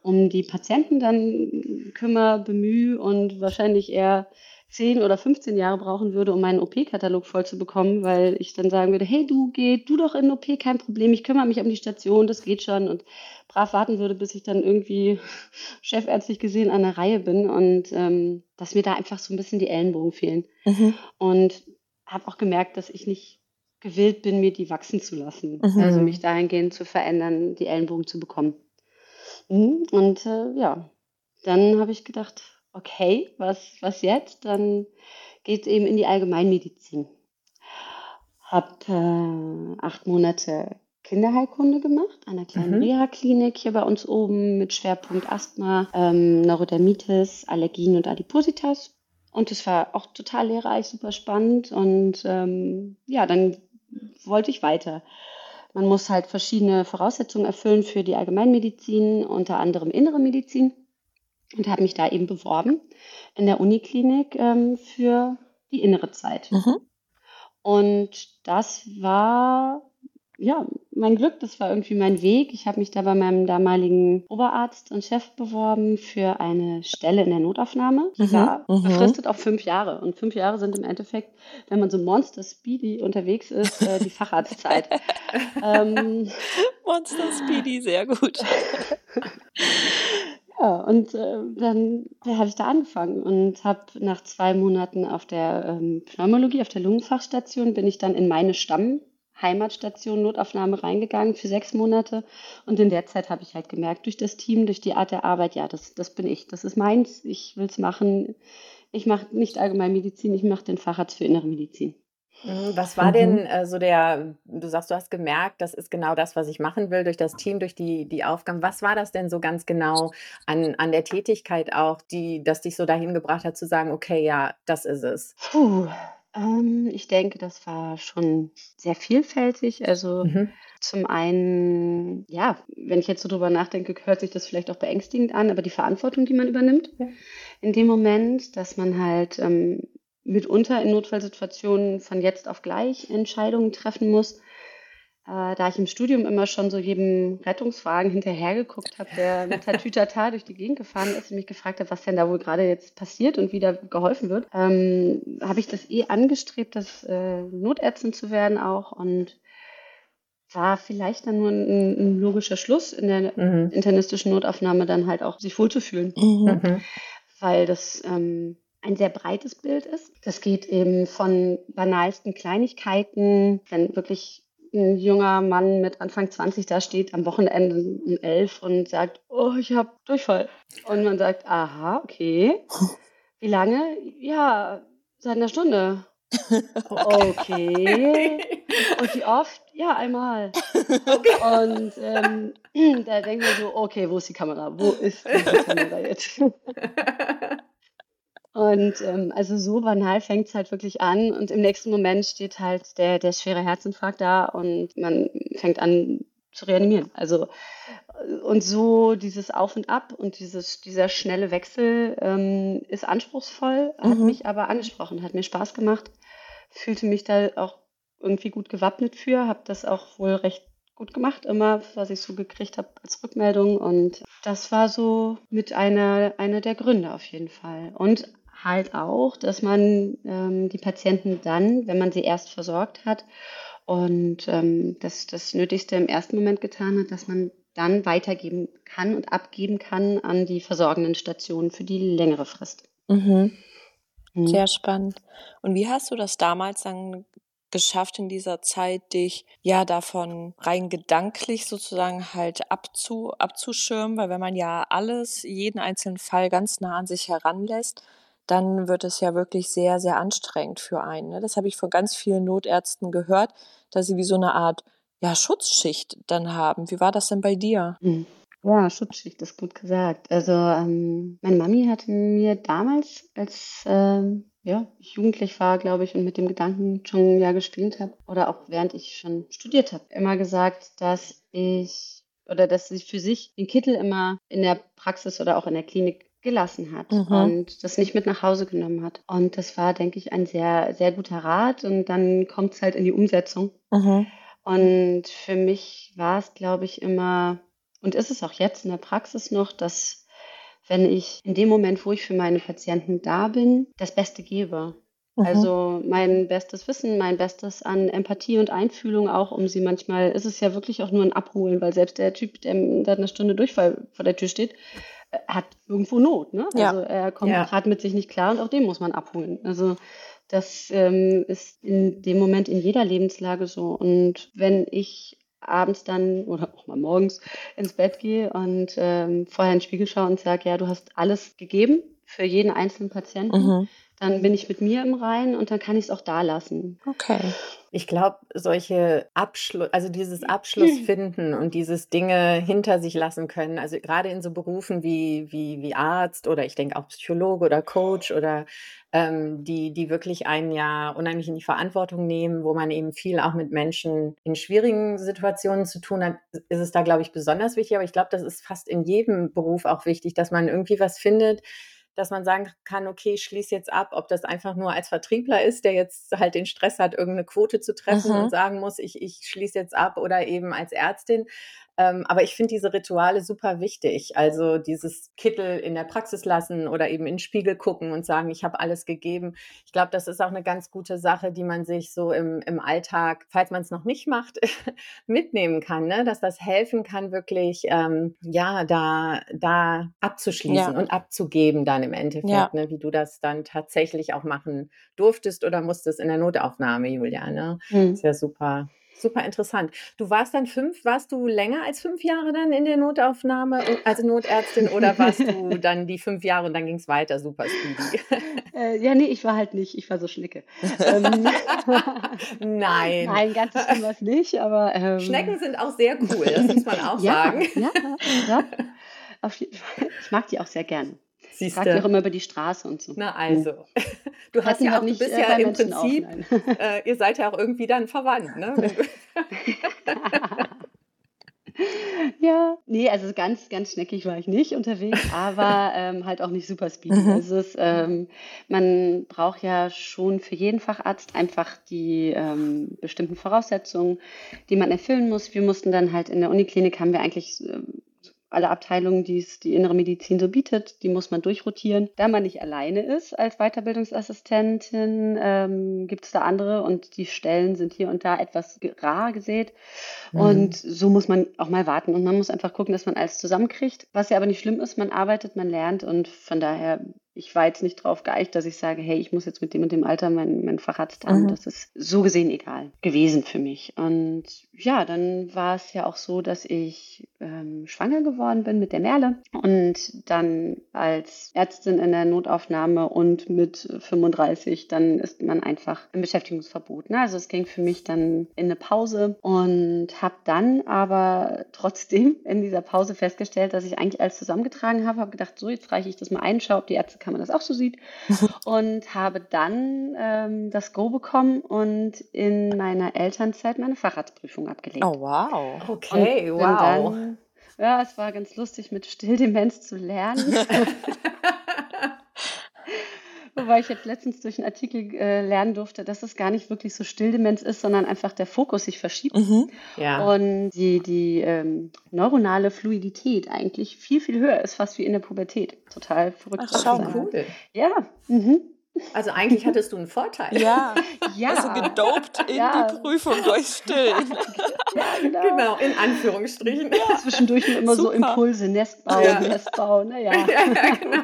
um die Patienten dann kümmere, bemühe und wahrscheinlich eher 10 oder 15 Jahre brauchen würde, um meinen OP-Katalog voll zu bekommen, weil ich dann sagen würde, hey, du geh du doch in OP, kein Problem, ich kümmere mich um die Station, das geht schon und brav warten würde, bis ich dann irgendwie chefärztlich gesehen an der Reihe bin und ähm, dass mir da einfach so ein bisschen die Ellenbogen fehlen. Mhm. Und habe auch gemerkt, dass ich nicht gewillt bin, mir die wachsen zu lassen. Mhm. Also mich dahingehend zu verändern, die Ellenbogen zu bekommen. Mhm. Und äh, ja, dann habe ich gedacht, okay, was, was jetzt? Dann geht es eben in die Allgemeinmedizin. Habe äh, acht Monate Kinderheilkunde gemacht, an einer kleinen mhm. Reha-Klinik hier bei uns oben mit Schwerpunkt Asthma, ähm, Neurodermitis, Allergien und Adipositas. Und es war auch total lehrreich, super spannend. Und ähm, ja, dann wollte ich weiter. Man muss halt verschiedene Voraussetzungen erfüllen für die Allgemeinmedizin, unter anderem innere Medizin. Und habe mich da eben beworben in der Uniklinik ähm, für die innere Zeit. Mhm. Und das war ja, mein Glück, das war irgendwie mein Weg. Ich habe mich da bei meinem damaligen Oberarzt und Chef beworben für eine Stelle in der Notaufnahme. Die mhm, war mhm. befristet auf fünf Jahre. Und fünf Jahre sind im Endeffekt, wenn man so Monster Speedy unterwegs ist, äh, die Facharztzeit. ähm, Monster Speedy, sehr gut. Ja, und äh, dann habe ich da angefangen und habe nach zwei Monaten auf der ähm, Pneumologie, auf der Lungenfachstation, bin ich dann in meine Stamm Heimatstation Notaufnahme reingegangen für sechs Monate. Und in der Zeit habe ich halt gemerkt, durch das Team, durch die Art der Arbeit, ja, das, das bin ich, das ist meins, ich will es machen. Ich mache nicht Allgemeinmedizin, ich mache den Facharzt für Innere Medizin. Mhm, was war mhm. denn äh, so der, du sagst, du hast gemerkt, das ist genau das, was ich machen will, durch das Team, durch die, die Aufgaben. Was war das denn so ganz genau an, an der Tätigkeit auch, die, das dich so dahin gebracht hat, zu sagen, okay, ja, das ist es? Puh, ähm, ich denke, das war schon sehr vielfältig. Also mhm. zum einen, ja, wenn ich jetzt so drüber nachdenke, hört sich das vielleicht auch beängstigend an, aber die Verantwortung, die man übernimmt ja. in dem Moment, dass man halt ähm, mitunter in Notfallsituationen von jetzt auf gleich Entscheidungen treffen muss. Äh, da ich im Studium immer schon so jedem Rettungswagen hinterhergeguckt habe, der mit Tatütata durch die Gegend gefahren ist und mich gefragt hat, was denn da wohl gerade jetzt passiert und wie da geholfen wird, ähm, habe ich das eh angestrebt, das äh, Notärztin zu werden auch und war vielleicht dann nur ein, ein logischer Schluss in der mhm. internistischen Notaufnahme dann halt auch sich wohlzufühlen. Mhm. mhm. Weil das ähm, ein sehr breites Bild ist. Das geht eben von banalsten Kleinigkeiten, wenn wirklich ein junger Mann mit Anfang 20 da steht am Wochenende um elf und sagt, oh, ich habe Durchfall. Und man sagt, aha, okay. Wie lange? Ja, seit einer Stunde. Okay. Und wie oft? Ja, einmal. Und ähm, da denken wir so, okay, wo ist die Kamera? Wo ist die Kamera jetzt? Und ähm, also so banal fängt es halt wirklich an und im nächsten Moment steht halt der, der schwere Herzinfarkt da und man fängt an zu reanimieren. Also und so dieses Auf und Ab und dieses, dieser schnelle Wechsel ähm, ist anspruchsvoll, hat mhm. mich aber angesprochen, hat mir Spaß gemacht, fühlte mich da auch irgendwie gut gewappnet für, habe das auch wohl recht gut gemacht, immer, was ich so gekriegt habe als Rückmeldung. Und das war so mit einer, einer der Gründe auf jeden Fall. Und halt auch, dass man ähm, die Patienten dann, wenn man sie erst versorgt hat und ähm, das, das Nötigste im ersten Moment getan hat, dass man dann weitergeben kann und abgeben kann an die versorgenden Stationen für die längere Frist. Mhm. Mhm. Sehr spannend. Und wie hast du das damals dann geschafft in dieser Zeit, dich ja davon rein gedanklich sozusagen halt abzu, abzuschirmen, weil wenn man ja alles, jeden einzelnen Fall ganz nah an sich heranlässt, dann wird es ja wirklich sehr, sehr anstrengend für einen. Ne? Das habe ich von ganz vielen Notärzten gehört, dass sie wie so eine Art ja, Schutzschicht dann haben. Wie war das denn bei dir? Hm. Ja, Schutzschicht ist gut gesagt. Also ähm, meine Mami hatte mir damals, als ähm, ja, ich jugendlich war, glaube ich, und mit dem Gedanken schon Jahr gespielt habe, oder auch während ich schon studiert habe, immer gesagt, dass ich oder dass sie für sich den Kittel immer in der Praxis oder auch in der Klinik gelassen hat mhm. und das nicht mit nach Hause genommen hat. Und das war, denke ich, ein sehr, sehr guter Rat. Und dann kommt es halt in die Umsetzung. Mhm. Und für mich war es, glaube ich, immer, und ist es auch jetzt in der Praxis noch, dass wenn ich in dem Moment, wo ich für meine Patienten da bin, das Beste gebe. Mhm. Also mein bestes Wissen, mein Bestes an Empathie und Einfühlung auch, um sie manchmal, ist es ja wirklich auch nur ein Abholen, weil selbst der Typ, der da eine Stunde Durchfall vor der Tür steht, hat irgendwo Not. Ne? Ja. Also er kommt ja. gerade mit sich nicht klar und auch den muss man abholen. Also das ähm, ist in dem Moment in jeder Lebenslage so. Und wenn ich abends dann oder auch mal morgens ins Bett gehe und ähm, vorher in den Spiegel schaue und sage, ja, du hast alles gegeben für jeden einzelnen Patienten, mhm. dann bin ich mit mir im Reinen und dann kann ich es auch da lassen. Okay. Ich glaube, solche Abschluss, also dieses Abschluss finden und dieses Dinge hinter sich lassen können, also gerade in so Berufen wie, wie, wie Arzt oder ich denke auch Psychologe oder Coach oder ähm, die, die wirklich einen ja unheimlich in die Verantwortung nehmen, wo man eben viel auch mit Menschen in schwierigen Situationen zu tun hat, ist es da, glaube ich, besonders wichtig. Aber ich glaube, das ist fast in jedem Beruf auch wichtig, dass man irgendwie was findet, dass man sagen kann, okay, ich schließe jetzt ab, ob das einfach nur als Vertriebler ist, der jetzt halt den Stress hat, irgendeine Quote zu treffen mhm. und sagen muss, ich, ich schließe jetzt ab oder eben als Ärztin. Ähm, aber ich finde diese Rituale super wichtig. Also dieses Kittel in der Praxis lassen oder eben in den Spiegel gucken und sagen, ich habe alles gegeben. Ich glaube, das ist auch eine ganz gute Sache, die man sich so im, im Alltag, falls man es noch nicht macht, mitnehmen kann, ne? dass das helfen kann, wirklich ähm, ja da, da abzuschließen ja. und abzugeben dann im Endeffekt, ja. ne? wie du das dann tatsächlich auch machen durftest oder musstest in der Notaufnahme, Julia. Ne? Mhm. Ist ja super. Super interessant. Du warst dann fünf, warst du länger als fünf Jahre dann in der Notaufnahme als Notärztin oder warst du dann die fünf Jahre und dann ging es weiter super speedy? Äh, ja, nee, ich war halt nicht. Ich war so Schnecke. ähm, Nein. Nein, ganz schlimm war es nicht, aber. Ähm, Schnecken sind auch sehr cool, das muss man auch ja, sagen. Ja, ja. Ich mag die auch sehr gern. Siehst frage die auch immer über die Straße und so. Na also, du hast ja auch, du nicht, bist äh, ja im Menschen auch, Prinzip, nein. äh, ihr seid ja auch irgendwie dann verwandt, ne? Ja, nee, also ganz, ganz schneckig war ich nicht unterwegs, aber ähm, halt auch nicht super speedy. Mhm. Also es, ähm, man braucht ja schon für jeden Facharzt einfach die ähm, bestimmten Voraussetzungen, die man erfüllen muss. Wir mussten dann halt in der Uniklinik haben wir eigentlich ähm, alle Abteilungen, die es die innere Medizin so bietet, die muss man durchrotieren. Da man nicht alleine ist als Weiterbildungsassistentin, ähm, gibt es da andere und die Stellen sind hier und da etwas rar gesät. Mhm. Und so muss man auch mal warten und man muss einfach gucken, dass man alles zusammenkriegt. Was ja aber nicht schlimm ist, man arbeitet, man lernt und von daher, ich war jetzt nicht drauf geeicht, dass ich sage, hey, ich muss jetzt mit dem und dem Alter meinen mein Facharzt haben. Mhm. Das ist so gesehen egal gewesen für mich. Und ja, dann war es ja auch so, dass ich ähm, schwanger geworden bin mit der Merle und dann als Ärztin in der Notaufnahme und mit 35, dann ist man einfach im Beschäftigungsverbot. Ne? Also es ging für mich dann in eine Pause und habe dann aber trotzdem in dieser Pause festgestellt, dass ich eigentlich alles zusammengetragen habe, habe gedacht, so jetzt reiche ich das mal ein, schau, ob die Ärztekammer das auch so sieht und habe dann ähm, das Go bekommen und in meiner Elternzeit meine Facharztprüfung abgelegt. Oh, wow. Okay, wow. Dann, ja, es war ganz lustig, mit Stilldemenz zu lernen. Wobei ich jetzt letztens durch einen Artikel äh, lernen durfte, dass es gar nicht wirklich so Stilldemenz ist, sondern einfach der Fokus sich verschiebt Mhm. ja. und die, die ähm, neuronale Fluidität eigentlich viel, viel höher ist, fast wie in der Pubertät. Total verrückt. Ach, schau, cool. Ja, mhm. Also eigentlich hattest du einen Vorteil. Ja, ja. also gedopt in Ja. die Prüfung durch Stillen. ja, genau. Genau, in Anführungsstrichen. Zwischendurch immer so Super. Impulse, Nestbau, Ja. Nestbau, naja. Ja, ja, genau.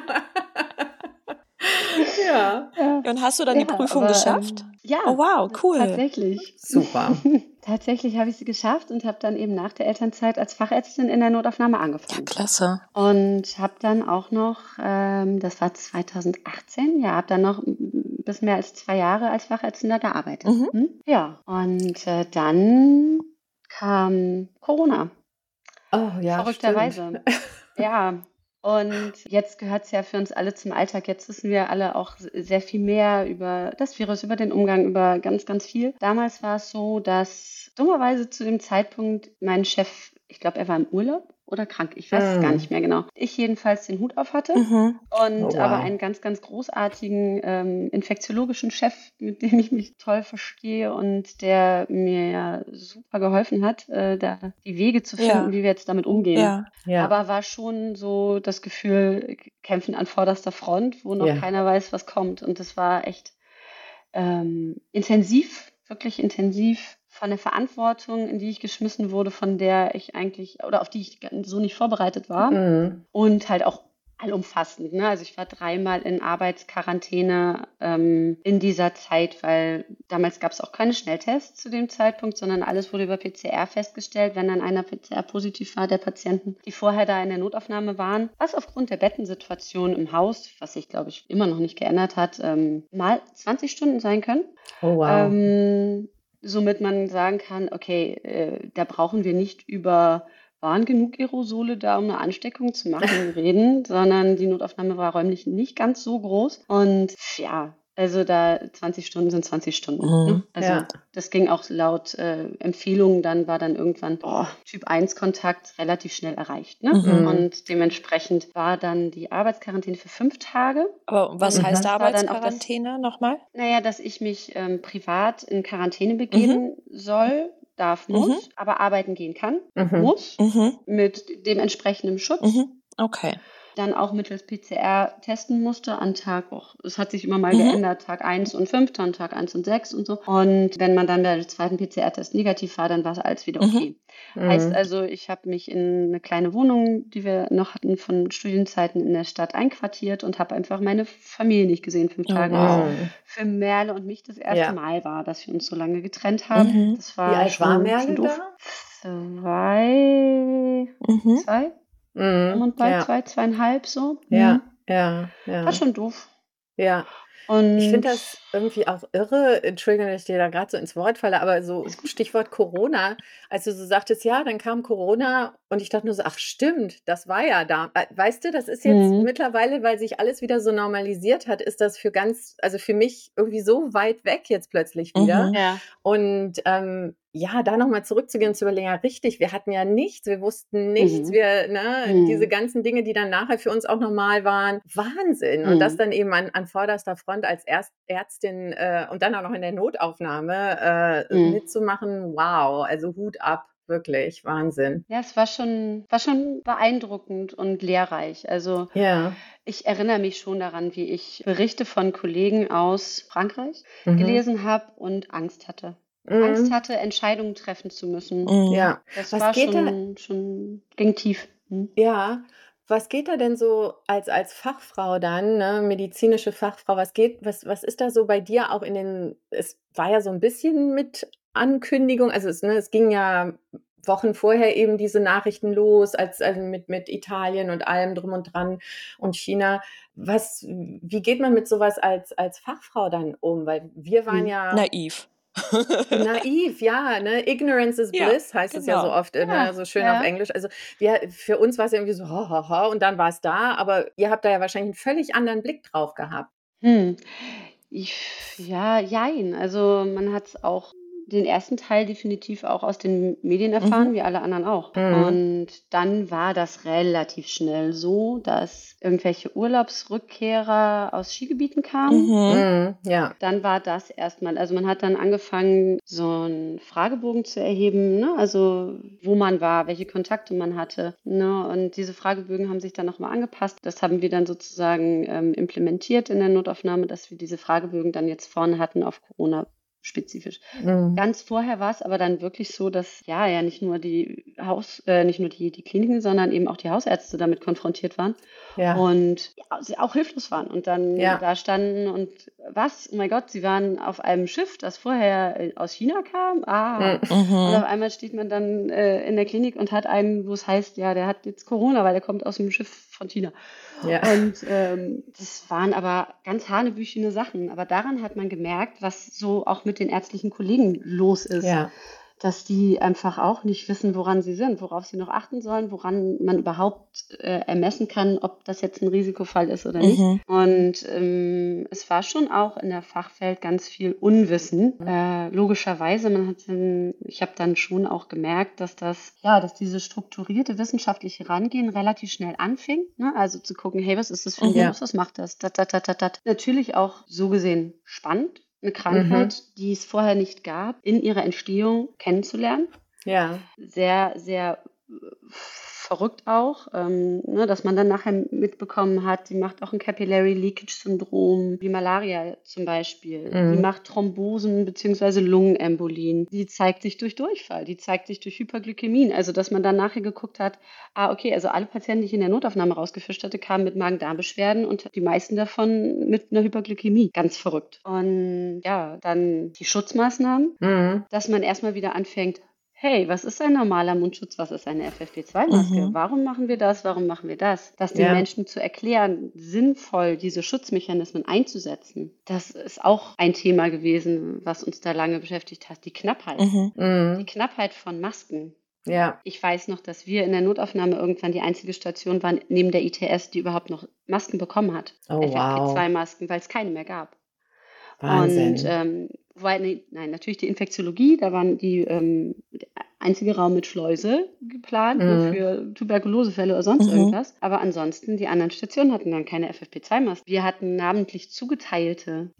Ja, Ja. Und hast du dann die Ja, Prüfung aber, geschafft? Ähm, ja. Oh, wow, cool. Tatsächlich. super. Tatsächlich habe ich sie geschafft und habe dann eben nach der Elternzeit als Fachärztin in der Notaufnahme Ja, angefangen. klasse. Und habe dann auch noch, ähm, das war 2018, ja, habe dann noch ein bisschen mehr als zwei Jahre als Fachärztin da gearbeitet. Mhm. Hm? Ja, und äh, dann kam Corona. Oh ja, Verrückterweise. Ja, und jetzt gehört es ja für uns alle zum Alltag. Jetzt wissen wir alle auch sehr viel mehr über das Virus, über den Umgang, über ganz, ganz viel. Damals war es so, dass dummerweise zu dem Zeitpunkt mein Chef, ich glaube, er war im Urlaub oder krank, ich weiß es gar nicht mehr genau. Ich jedenfalls den Hut auf hatte. Mhm. Und Oh, wow. aber einen ganz, ganz großartigen ähm, infektiologischen Chef, mit dem ich mich toll verstehe und der mir ja super geholfen hat, äh, da die Wege zu finden, Ja. wie wir jetzt damit umgehen. Ja. Ja. Aber war schon so das Gefühl, kämpfen an vorderster Front, wo noch keiner weiß, was kommt. Und das war echt ähm, intensiv, wirklich intensiv von der Verantwortung, in die ich geschmissen wurde, von der ich eigentlich oder auf die ich so nicht vorbereitet war Mhm. und halt auch allumfassend. Ne? Also ich war dreimal in Arbeitsquarantäne ähm, in dieser Zeit, weil damals gab es auch keine Schnelltests zu dem Zeitpunkt, sondern alles wurde über PCR festgestellt, wenn dann einer PCR positiv war, der Patienten, die vorher da in der Notaufnahme waren, was aufgrund der Bettensituation im Haus, was sich glaube ich immer noch nicht geändert hat, ähm, mal 20 Stunden sein können. Oh wow. Ähm, somit man sagen kann, okay, äh, da brauchen wir nicht über waren genug Aerosole da, um eine Ansteckung zu machen, reden, sondern die Notaufnahme war räumlich nicht ganz so groß. Und ja, also da 20 Stunden sind 20 Stunden. Mhm. Ne? Also Ja. das ging auch laut äh, Empfehlungen, dann war dann irgendwann oh, Typ 1 Kontakt relativ schnell erreicht. Ne? Mhm. Und dementsprechend war dann die Arbeitsquarantäne für fünf Tage. Aber was Mhm. heißt auch das- Arbeitsquarantäne nochmal? Naja, dass ich mich ähm, privat in Quarantäne begeben soll, darf, muss, aber arbeiten gehen kann, Mhm. muss, Mhm. mit dem entsprechenden Schutz. Mhm. Okay. Dann auch mittels PCR testen musste an Tag, auch, es hat sich immer mal Mhm. geändert, Tag 1 und 5, dann Tag 1 und 6 und so. Und wenn man dann bei der zweiten PCR-Test negativ war, dann war es alles wieder Mhm. okay. Heißt Mhm. also, ich habe mich in eine kleine Wohnung, die wir noch hatten von Studienzeiten in der Stadt einquartiert und habe einfach meine Familie nicht gesehen, fünf Oh, Tage. wow. Was Mhm. für Merle und mich das erste Ja. Mal war, dass wir uns so lange getrennt haben. Mhm. Das Wie war alt war Merle da? Zwei, Mhm. zwei, Mhm. und bei Ja, zwei, zweieinhalb so. ja, Mhm. ja, War ja. schon doof. Ja. Ich Und finde das irgendwie auch irre, Entschuldigung, dass ich dir da gerade so ins Wort falle, aber so. Stichwort Corona, als du so sagtest, ja, dann kam Corona und ich dachte nur so, ach stimmt, das war ja da. Äh, Weißt du, das ist jetzt Mhm. mittlerweile, weil sich alles wieder so normalisiert hat, ist das für ganz, also für mich irgendwie so weit weg jetzt plötzlich wieder. Mhm. Ja. Und ähm, ja, da nochmal zurückzugehen und zu überlegen, ja, richtig, wir hatten ja nichts, wir wussten nichts, Mhm. wir, ne, diese Mhm. ganzen Dinge, die dann nachher für uns auch normal waren, Wahnsinn. Und das Mhm. dann eben an, an vorderster Front als Erst, Ärztin äh, und dann auch noch in der Notaufnahme äh, Mhm. mitzumachen, wow, also Hut ab, wirklich, Wahnsinn. Ja, es war schon, war schon beeindruckend und lehrreich. Also Ja. ich erinnere mich schon daran, wie ich Berichte von Kollegen aus Frankreich Mhm. gelesen habe und Angst hatte. Angst Mhm. hatte, Entscheidungen treffen zu müssen. Mhm. Ja. Das Was war geht da? schon, schon, ging tief. Hm. Ja, was geht da denn so als, als Fachfrau dann, ne, medizinische Fachfrau, was geht, was, was ist da so bei dir auch in den, es war ja so ein bisschen mit Ankündigung, also es, ne, es ging ja Wochen vorher eben diese Nachrichten los, als, also mit, mit Italien und allem drum und dran und China. Was, wie geht man mit sowas als, als Fachfrau dann um? Weil wir waren Hm. ja Naiv. Naiv, ja, ne? Ignorance is Ja, bliss heißt es ja so genau. oft, ne? Ja, so schön ja. auf Englisch. Also wir, für uns war es irgendwie so, ho, ho, ho, und dann war es da, aber ihr habt da ja wahrscheinlich einen völlig anderen Blick drauf gehabt. Hm. Ich, ja, jein. Also man hat es auch den ersten Teil definitiv auch aus den Medien erfahren, Mhm. wie alle anderen auch. Mhm. Und dann war das relativ schnell so, dass irgendwelche Urlaubsrückkehrer aus Skigebieten kamen. Mhm. Mhm, ja. Dann war das erstmal, also man hat dann angefangen, so einen Fragebogen zu erheben, ne? also wo man war, welche Kontakte man hatte. Ne? Und diese Fragebögen haben sich dann nochmal angepasst. Das haben wir dann sozusagen ähm, implementiert in der Notaufnahme, dass wir diese Fragebögen dann jetzt vorne hatten auf Corona spezifisch. Mhm. Ganz vorher war es aber dann wirklich so, dass ja ja nicht nur die Haus, äh, nicht nur die, die Kliniken, sondern eben auch die Hausärzte damit konfrontiert waren Ja. und ja, sie auch hilflos waren und dann Ja. da standen und was? Oh mein Gott, sie waren auf einem Schiff, das vorher äh, aus China kam. Ah. Mhm. Und auf einmal steht man dann äh, in der Klinik und hat einen, wo es heißt, ja, der hat jetzt Corona, weil der kommt aus dem Schiff von China. Ja. Und ähm, das waren aber ganz hanebüchene Sachen. Aber daran hat man gemerkt, was so auch mit den ärztlichen Kollegen los ist. Ja. Dass die einfach auch nicht wissen, woran sie sind, worauf sie noch achten sollen, woran man überhaupt äh, ermessen kann, ob das jetzt ein Risikofall ist oder nicht. Mhm. Und ähm, es war schon auch in der Fachwelt ganz viel Unwissen. Äh, logischerweise, man hat dann, ich habe dann schon auch gemerkt, dass das, ja, dass dieses strukturierte wissenschaftliche Rangehen relativ schnell anfing. Ne? Also zu gucken, hey, was ist das für ein Mhm. Virus, was macht das? Dat, dat, dat, dat, dat. Natürlich auch so gesehen spannend, eine Krankheit, die es vorher nicht gab, in ihrer Entstehung kennenzulernen Ja. sehr, sehr verrückt auch, ähm, ne, dass man dann nachher mitbekommen hat, die macht auch ein Capillary Leakage Syndrom, wie Malaria zum Beispiel. Mhm. Die macht Thrombosen bzw. Lungenembolien. Die zeigt sich durch Durchfall, die zeigt sich durch Hyperglykämien. Also, dass man dann nachher geguckt hat, ah, okay, also alle Patienten, die ich in der Notaufnahme rausgefischt hatte, kamen mit Magen-Darm-Beschwerden und die meisten davon mit einer Hyperglykämie. Ganz verrückt. Und ja, dann die Schutzmaßnahmen Mhm. dass man erstmal wieder anfängt, hey, was ist ein normaler Mundschutz, was ist eine FFP2-Maske, Mhm. warum machen wir das, warum machen wir das? Das den Ja. Menschen zu erklären, sinnvoll diese Schutzmechanismen einzusetzen, das ist auch ein Thema gewesen, was uns da lange beschäftigt hat, die Knappheit. Mhm. Die Mhm. Knappheit von Masken. Ja. Ich weiß noch, dass wir in der Notaufnahme irgendwann die einzige Station waren, neben der ITS, die überhaupt noch Masken bekommen hat. Oh, wow. FFP2-Masken, weil es keine mehr gab. Wahnsinn. Und ähm, wobei, nee, nein, natürlich die Infektiologie, da waren die ähm, der einzige Raum mit Schleuse geplant Mhm. für Tuberkulosefälle oder sonst Mhm. irgendwas. Aber ansonsten, die anderen Stationen hatten dann keine FFP2-Masken. Wir hatten namentlich zugeteilte,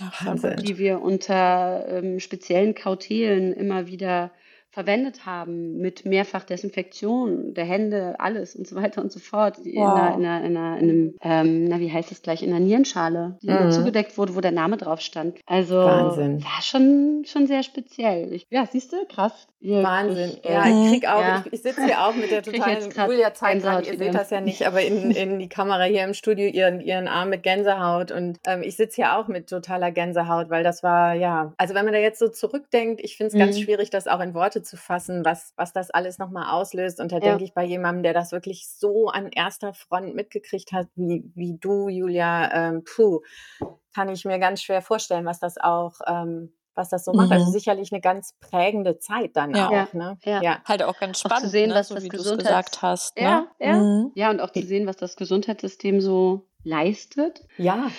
Ach, die wir unter ähm, speziellen Kautelen immer wieder verwendet haben mit Mehrfachdesinfektion der Hände, alles und so weiter und so fort. Wow. In, einer, in, einer, in, einer, in einem, ähm, na, wie heißt das gleich, in einer Nierenschale, die mhm. zugedeckt wurde, wo der Name drauf stand. Also Wahnsinn. war schon, schon sehr speziell. Ich, ja, siehst du, krass. Ihr, Wahnsinn. Ich, ja, ich krieg auch, ja. ich, ich sitze hier auch mit der totalen Julia zeigt gerade, ihr seht das ja nicht, aber in, in die Kamera hier im Studio ihren, ihren Arm mit Gänsehaut und ähm, ich sitze hier auch mit totaler Gänsehaut, weil das war, ja, also wenn man da jetzt so zurückdenkt, ich finde es mhm. ganz schwierig, das auch in Worte zu fassen, was, was das alles nochmal auslöst und da ja. denke ich bei jemandem, der das wirklich so an erster Front mitgekriegt hat, wie, wie du, Julia, ähm, puh, kann ich mir ganz schwer vorstellen, was das auch ähm, was das so macht. Also mhm. Also sicherlich eine ganz prägende Zeit dann ja. auch. Ne? Ja. ja. Halt auch ganz spannend, auch zu sehen, ne? was so das wie Gesundheits gesagt hast. Ne? Ja, ja. Mhm. ja, und auch zu sehen, was das Gesundheitssystem so leistet. Ja.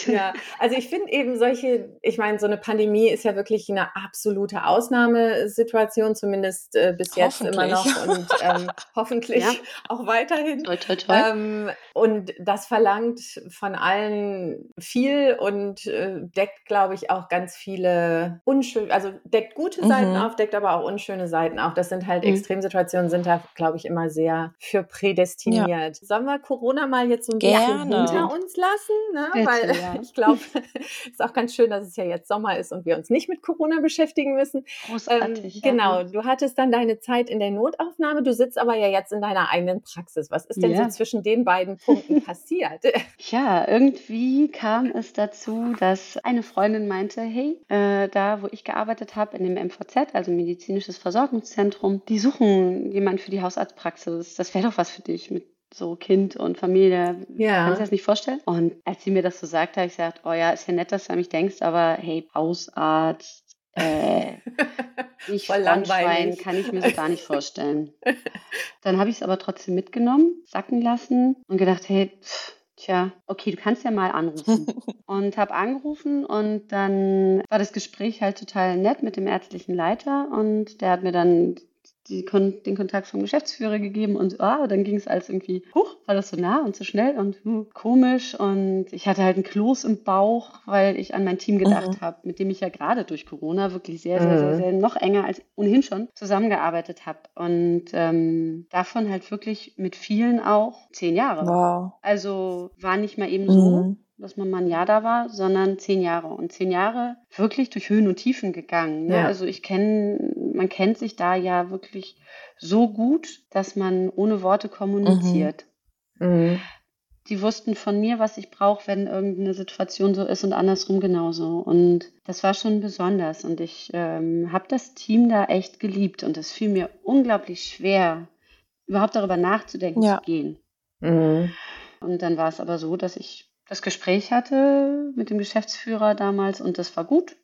Ja, also ich finde eben solche, ich meine, so eine Pandemie ist ja wirklich eine absolute Ausnahmesituation, zumindest äh, bis jetzt immer noch und ähm, hoffentlich ja. auch weiterhin. Toi, toi, toi. Ähm, und das verlangt von allen viel und äh, deckt, glaube ich, auch ganz viele unschöne, also deckt gute mhm. Seiten auf, deckt aber auch unschöne Seiten auf. Das sind halt mhm. Extremsituationen, sind da, glaube ich, immer sehr für prädestiniert. Ja. Sollen wir Corona mal jetzt so ein Gerne. bisschen hinter uns lassen? Ne? Weil ja. Ich glaube, es ist auch ganz schön, dass es ja jetzt Sommer ist und wir uns nicht mit Corona beschäftigen müssen. Großartig. Ähm, genau, du hattest dann deine Zeit in der Notaufnahme, du sitzt aber ja jetzt in deiner eigenen Praxis. Was ist denn ja. so zwischen den beiden Punkten passiert? Ja, irgendwie kam es dazu, dass eine Freundin meinte, hey, äh, da wo ich gearbeitet habe, in dem MVZ, also medizinisches Versorgungszentrum, die suchen jemanden für die Hausarztpraxis. Das wäre doch was für dich mit so Kind und Familie. Ja. Kannst du das nicht vorstellen? Und als sie mir das so sagte, habe ich gesagt, oh ja, ist ja nett, dass du an mich denkst, aber hey, Hausarzt, äh, nicht Voll langweilig. kann ich mir so gar nicht vorstellen. Dann habe ich es aber trotzdem mitgenommen, sacken lassen und gedacht, hey, pff, Tja, okay, du kannst ja mal anrufen. und habe angerufen und dann war das Gespräch halt total nett mit dem ärztlichen Leiter und der hat mir dann die, den Kontakt vom Geschäftsführer gegeben und ah, dann ging es alles irgendwie, huch, war das so nah und so schnell und hm, komisch und ich hatte halt ein Kloß im Bauch, weil ich an mein Team gedacht mhm. habe, mit dem ich ja gerade durch Corona wirklich sehr, sehr, sehr, mhm. sehr noch enger als ohnehin schon zusammengearbeitet habe und ähm, davon halt wirklich mit vielen auch zehn Jahre. Wow. Also war nicht mal eben so. Mhm dass man mal ein Jahr da war, sondern zehn Jahre. Und zehn Jahre wirklich durch Höhen und Tiefen gegangen. Ne? Ja. Also ich kenne, man kennt sich da ja wirklich so gut, dass man ohne Worte kommuniziert. Mhm. Mhm. Die wussten von mir, was ich brauche, wenn irgendeine Situation so ist und andersrum genauso. Und das war schon besonders. Und ich ähm, habe das Team da echt geliebt. Und es fiel mir unglaublich schwer, überhaupt darüber nachzudenken ja. zu gehen. Mhm. Und dann war es aber so, dass ich das Gespräch hatte mit dem Geschäftsführer damals und das war gut.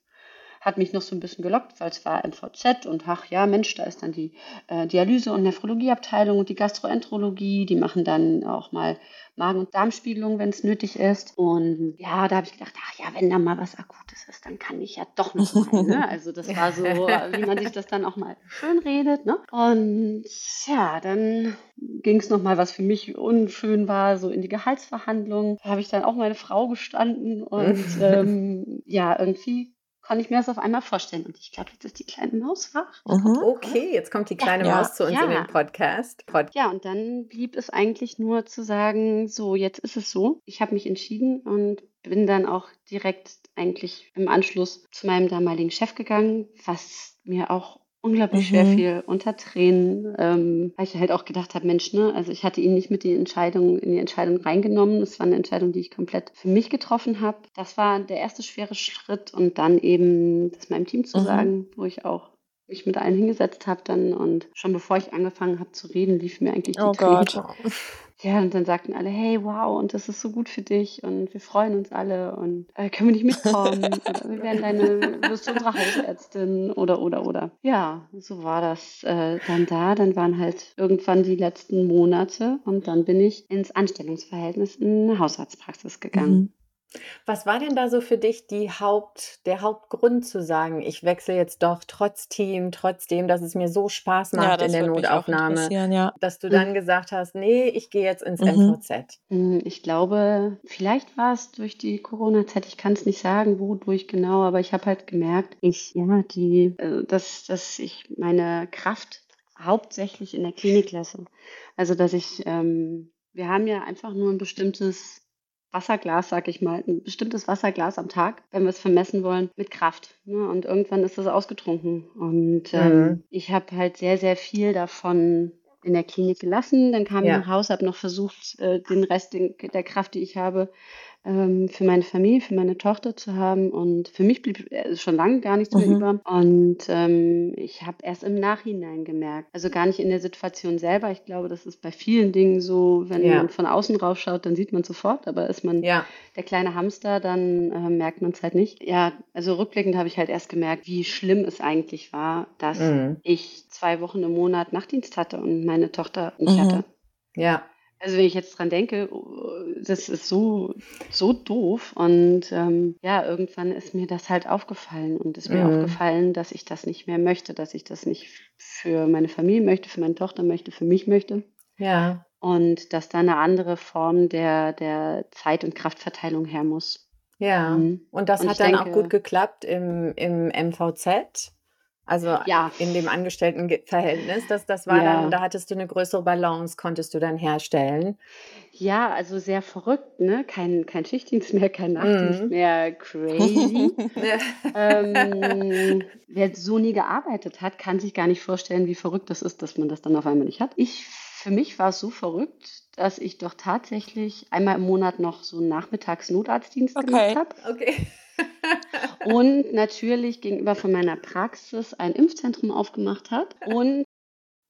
Hat mich noch so ein bisschen gelockt, weil es war MVZ und ach ja, Mensch, da ist dann die äh, Dialyse- und Nephrologieabteilung und die Gastroenterologie. Die machen dann auch mal Magen- und Darmspiegelung, wenn es nötig ist. Und ja, da habe ich gedacht, ach ja, wenn da mal was Akutes ist, dann kann ich ja doch noch mal. Ne? Also das war so, wie man sich das dann auch mal schön redet. Ne? Und ja, dann ging es noch mal, was für mich unschön war, so in die Gehaltsverhandlungen. Da habe ich dann auch meine Frau gestanden und ähm, ja, irgendwie kann ich mir das auf einmal vorstellen. Und ich glaube, jetzt ist die kleine Maus wach. Mhm. Okay, jetzt kommt die kleine ja, Maus zu uns ja. in den Podcast. Pod ja, und dann blieb es eigentlich nur zu sagen, so, jetzt ist es so. Ich habe mich entschieden und bin dann auch direkt eigentlich im Anschluss zu meinem damaligen Chef gegangen, was mir auch unglaublich mhm. schwer fiel, unter Tränen, ähm, weil ich halt auch gedacht habe, Mensch, ne, also ich hatte ihn nicht mit die Entscheidung, in die Entscheidung reingenommen. Das war eine Entscheidung, die ich komplett für mich getroffen habe. Das war der erste schwere Schritt und dann eben das meinem Team zu mhm. sagen, wo ich auch mich mit allen hingesetzt habe dann und schon bevor ich angefangen habe zu reden, lief mir eigentlich die oh Tränen. Gott. Ja, und dann sagten alle, hey, wow, und das ist so gut für dich und wir freuen uns alle und äh, können wir nicht mitkommen? oder wir werden deine, wirst du unsere Hausärztin oder, oder, oder. Ja, so war das äh, dann da. Dann waren halt irgendwann die letzten Monate und dann bin ich ins Anstellungsverhältnis in eine Hausarztpraxis gegangen. Mhm. Was war denn da so für dich die Haupt der Hauptgrund zu sagen: „Ich wechsle jetzt doch trotz Team, trotzdem, dass es mir so Spaß Ja, macht in das der Notaufnahme“, ja. dass du Mhm. dann gesagt hast: „Ne, ich gehe jetzt ins Mhm. MVZ?“ Hm, ich glaube, vielleicht war es durch die Corona-Zeit, ich kann's nicht sagen, wodurch genau, aber ich habe halt gemerkt, ich ja, die äh, dass dass ich meine Kraft hauptsächlich in der Klinik lasse. Also, dass ich ähm, wir haben ja einfach nur 'n bestimmtes Wasserglas, sage ich mal 'n bestimmtes Wasserglas am Tag, wenn wir's vermessen wollen, mit Kraft, ne? Und irgendwann ist das ausgetrunken. Und, ähm, Mhm. ich habe halt sehr, sehr viel davon in der Klinik gelassen. Dann kam ich Ja. nach Hause, habe noch versucht, äh, den Rest der Kraft, die ich habe, ähm, für meine Familie, für meine Tochter zu haben. Und für mich blieb, äh, schon lange gar nichts mehr Mhm. über. Und, ähm, ich habe erst im Nachhinein gemerkt also, gar nicht in der Situation selber. Ich glaube, das ist bei vielen Dingen so, wenn Ja. man von außen drauf schaut, dann sieht man's sofort, aber ist man Ja. der kleine Hamster, dann, äh, merkt man's halt nicht. Ja, also, rückblickend habe ich halt erst gemerkt, wie schlimm es eigentlich war, dass Mhm. ich 2 Wochen im Monat Nachtdienst hatte und meine Tochter nicht Mhm. hatte. Ja. Also, wenn ich jetzt dran denke, oh, das ist so so doof. Und, ähm, ja, irgendwann ist mir das halt aufgefallen und ist mir Mhm. aufgefallen, dass ich das nicht mehr möchte, dass ich das nicht für meine Familie möchte, für meine Tochter möchte, für mich möchte. Ja. Und dass da 'ne andere Form der der Zeit und Kraftverteilung her muss. Ja. Mhm. Und das Und hat dann auch denke gut geklappt im im MVZ? Also, Ja. in dem Angestellten Verhältnis, das das war dann da Ja. hattest du 'ne größere Balance konntest du dann herstellen? Ja, also, sehr verrückt, ne? Kein kein Schichtdienst mehr, kein Nachtdienst Mhm. mehr, crazy. Ähm, wer so nie gearbeitet hat, kann sich gar nicht vorstellen, wie verrückt das ist, dass man das dann auf einmal nicht hat. Ich für mich war's so verrückt, dass ich doch tatsächlich einmal im Monat noch so 'n Nachmittags-Notarztdienst gemacht Okay. habe. Okay. Und natürlich gegenüber von meiner Praxis ein Impfzentrum aufgemacht habe und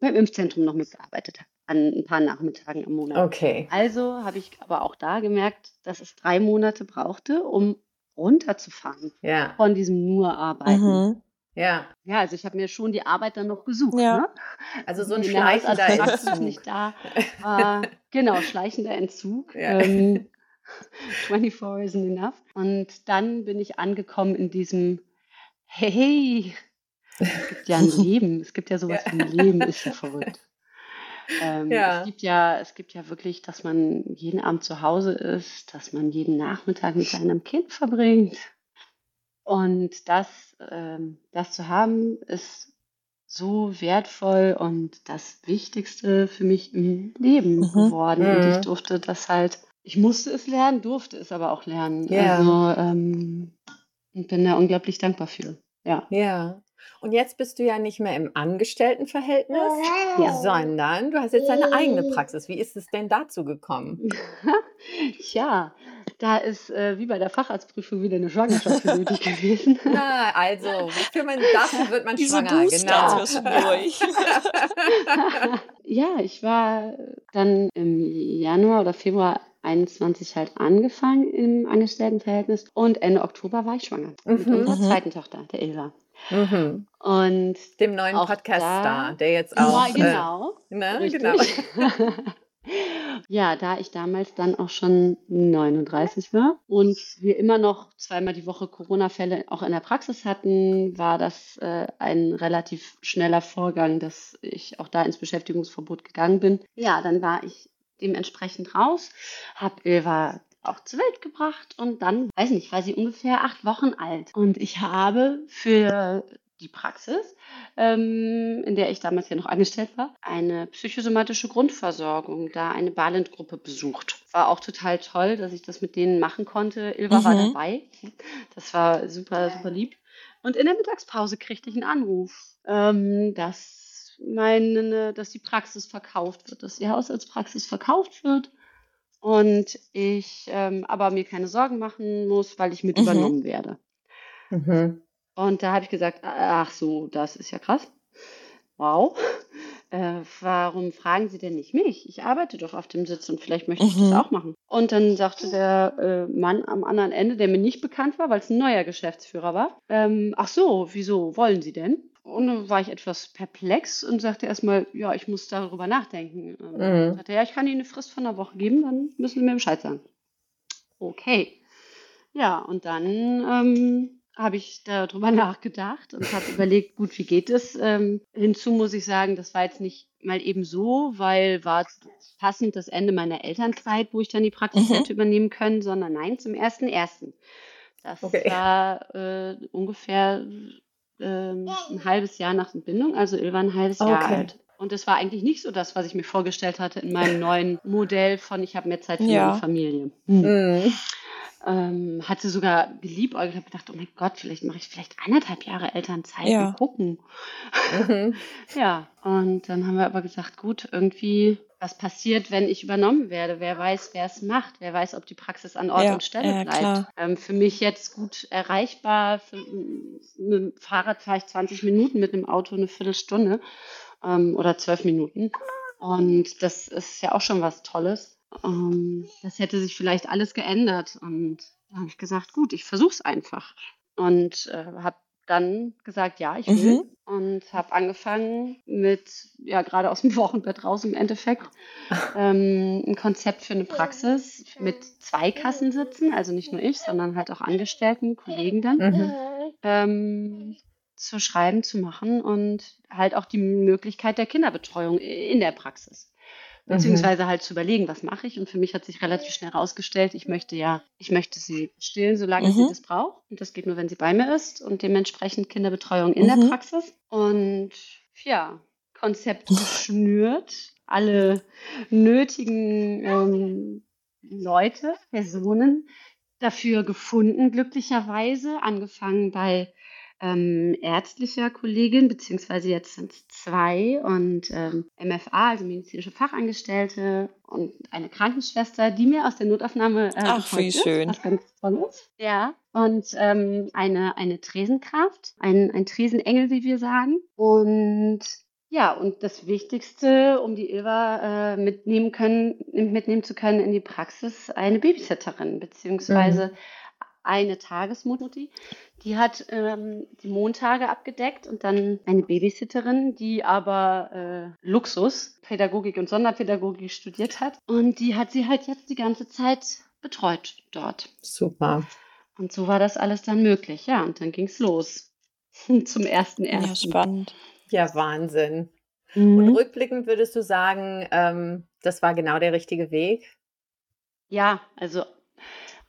beim Impfzentrum noch mitgearbeitet habe an 'n paar Nachmittagen im Monat. Okay. Also, habe ich aber auch da gemerkt, dass es 3 Monate brauchte, um runterzufahren Ja. von diesem nur Arbeiten. Mhm. Ja. Ja, also, ich habe mir schon die Arbeit dann noch gesucht, Ja. ne? Also, so 'n Die in der schleichender Entzug. nicht da war. Genau, schleichender Entzug. Ja. Ähm, 24 isn't enough. Und dann bin ich angekommen in diesem: „Hey, es gibt ja 'n Leben. Es gibt ja so Ja. was wie 'n Leben.“ Ist ja verrückt. Ähm, es Ja. gibt ja es gibt ja wirklich, dass man jeden Abend zu Hause ist, dass man jeden Nachmittag mit seinem Kind verbringt. Und das ähm, das zu haben, ist so wertvoll und das Wichtigste für mich im Leben Mhm. geworden. Und ich Mhm. durfte das halt ich musste es lernen, durfte es aber auch lernen. Ja. Also, ähm, und bin da unglaublich dankbar für. Ja. Ja. Und jetzt bist du ja nicht mehr im Angestelltenverhältnis, Ja. sondern du hast jetzt deine eigene Praxis. Wie ist es denn dazu gekommen? Tja, da ist, äh, wie bei der Facharztprüfung wieder 'ne Schwangerschaft für nötig gewesen. Na, also, wofür man dafür wird man Diese schwanger, Booster genau. Ja, ich war dann im Januar oder Februar 21 halt angefangen im Angestelltenverhältnis und Ende Oktober war ich schwanger mit Mhm. unserer Mhm. zweiten Tochter, der Ilva. Mhm. Und Dem neuen auch Podcast-Star, da der jetzt ja, auch, äh genau, ne, richtig. genau. Ja, da ich damals dann auch schon 39 war und wir immer noch zweimal die Woche Corona-Fälle auch in der Praxis hatten, war das, äh, ein relativ schneller Vorgang, dass ich auch da ins Beschäftigungsverbot gegangen bin. Ja, dann war ich dementsprechend raus, habe Ilva auch zur Welt gebracht und dann, weiß nicht, war sie ungefähr 8 Wochen alt. Und ich habe für die Praxis, ähm, in der ich damals ja noch angestellt war, eine psychosomatische Grundversorgung, da eine Balint-Gruppe besucht. War auch total toll, dass ich das mit denen machen konnte. Ilva war Mhm. dabei. Das war super, super lieb. Und in der Mittagspause kriegte ich 'n Anruf, ähm, dass meine dass die Praxis verkauft wird, dass die Hausarztpraxis verkauft wird und ich, ähm, aber mir keine Sorgen machen muss, weil ich mit Mhm. übernommen werde. Mhm. Und da habe ich gesagt: „Ach so, das ist ja krass. Wow. Äh, warum fragen Sie denn nicht mich? Ich arbeite doch auf dem Sitz und vielleicht möchte ich das Mhm. auch machen.“ Und dann sagte der, äh, Mann am anderen Ende, der mir nicht bekannt war, weil's 'n neuer Geschäftsführer war, ähm: „Ach so, wieso wollen Sie denn?“ Und dann war ich etwas perplex und sagte erst mal: „Ja, ich muss darüber nachdenken.“ Ähm, Mhm. sagte „Ja, ich kann Ihnen 'ne Frist von 'ner Woche geben, dann müssen Sie mir Bescheid sagen.“ Okay. Ja, und dann ähm, habe ich darüber nachgedacht und habe überlegt, gut, wie geht es? Ähm, hinzu muss ich sagen, das war jetzt nicht mal eben so, weil war passend das Ende meiner Elternzeit, wo ich dann die Praxis mhm. hätte übernehmen können, sondern nein, zum ersten ersten. Das okay. war äh, ungefähr äh, ein halbes Jahr nach Entbindung, also Ilva ein halbes okay. Jahr alt. Und das war eigentlich nicht so das, was ich mir vorgestellt hatte in meinem neuen Modell von ich habe mehr Zeit für ja. meine Familie. Hm. Mhm ähm, hatte sogar geliebäugelt, habe gedacht, oh mein Gott, vielleicht mache ich vielleicht anderthalb Jahre Elternzeit ja. und gucken. Mhm. ja, und dann haben wir aber gesagt, gut, irgendwie, was passiert, wenn ich übernommen werde? Wer weiß, wer es macht? Wer weiß, ob die Praxis an Ort ja, und Stelle ja, bleibt? Ähm, für mich jetzt gut erreichbar. Für, mit dem Fahrrad fahre ich 20 Minuten, mit dem Auto eine Viertelstunde ähm, oder zwölf Minuten. Und das ist ja auch schon was Tolles. Ähm, das hätte sich vielleicht alles geändert. Und da habe ich gesagt, gut, ich versuche es einfach. Und äh, habe dann gesagt, ja, ich will. Mhm. Und habe angefangen mit, ja, gerade aus dem Wochenbett raus im Endeffekt, ähm, ein Konzept für eine Praxis mit zwei Kassensitzen, also nicht nur ich, sondern halt auch Angestellten, Kollegen dann, mhm. ähm, zu schreiben, zu machen und halt auch die Möglichkeit der Kinderbetreuung in der Praxis. Mhm. beziehungsweise halt zu überlegen, was mache ich. Und für mich hat sich relativ schnell herausgestellt, ich möchte ja, ich möchte sie stillen, solange mhm. sie das braucht. Und das geht nur, wenn sie bei mir ist und dementsprechend Kinderbetreuung in mhm. der Praxis. Und ja, Konzept geschnürt, alle nötigen ähm, Leute, Personen dafür gefunden, glücklicherweise, angefangen bei ähm, ärztlicher Kollegin, beziehungsweise jetzt sind es zwei und ähm, MFA, also medizinische Fachangestellte und eine Krankenschwester, die mir aus der Notaufnahme äh, Ach, wie ist, schön. was ganz toll ist. Ja, und ähm, eine, eine Tresenkraft, ein, ein Tresenengel, wie wir sagen. Und ja, und das Wichtigste, um die Ilva äh, mitnehmen können, mitnehmen zu können in die Praxis, eine Babysitterin, beziehungsweise mhm eine Tagesmutti, die hat ähm, die Montage abgedeckt und dann eine Babysitterin, die aber äh, Luxus, Pädagogik und Sonderpädagogik studiert hat. Und die hat sie halt jetzt die ganze Zeit betreut dort. Super. Und so war das alles dann möglich, ja. Und dann ging es los zum ersten ersten. Ja, spannend. Ja, Wahnsinn. Mhm. Und rückblickend würdest du sagen, ähm, das war genau der richtige Weg? Ja, also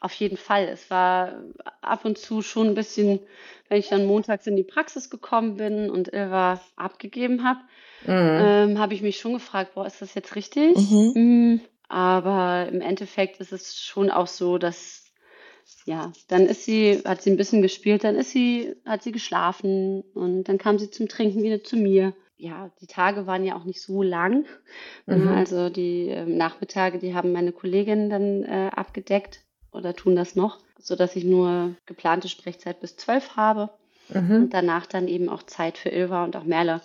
auf jeden Fall. Es war ab und zu schon ein bisschen, wenn ich dann montags in die Praxis gekommen bin und Ilva abgegeben habe, mhm. ähm, habe ich mich schon gefragt, boah, ist das jetzt richtig? Mhm. Mhm. Aber im Endeffekt ist es schon auch so, dass ja, dann ist sie, hat sie ein bisschen gespielt, dann ist sie, hat sie geschlafen und dann kam sie zum Trinken wieder zu mir. Ja, die Tage waren ja auch nicht so lang. Mhm. Also die äh, Nachmittage, die haben meine Kollegin dann äh, abgedeckt oder tun das noch, sodass ich nur geplante Sprechzeit bis zwölf habe mhm. und danach dann eben auch Zeit für Ilva und auch Merle.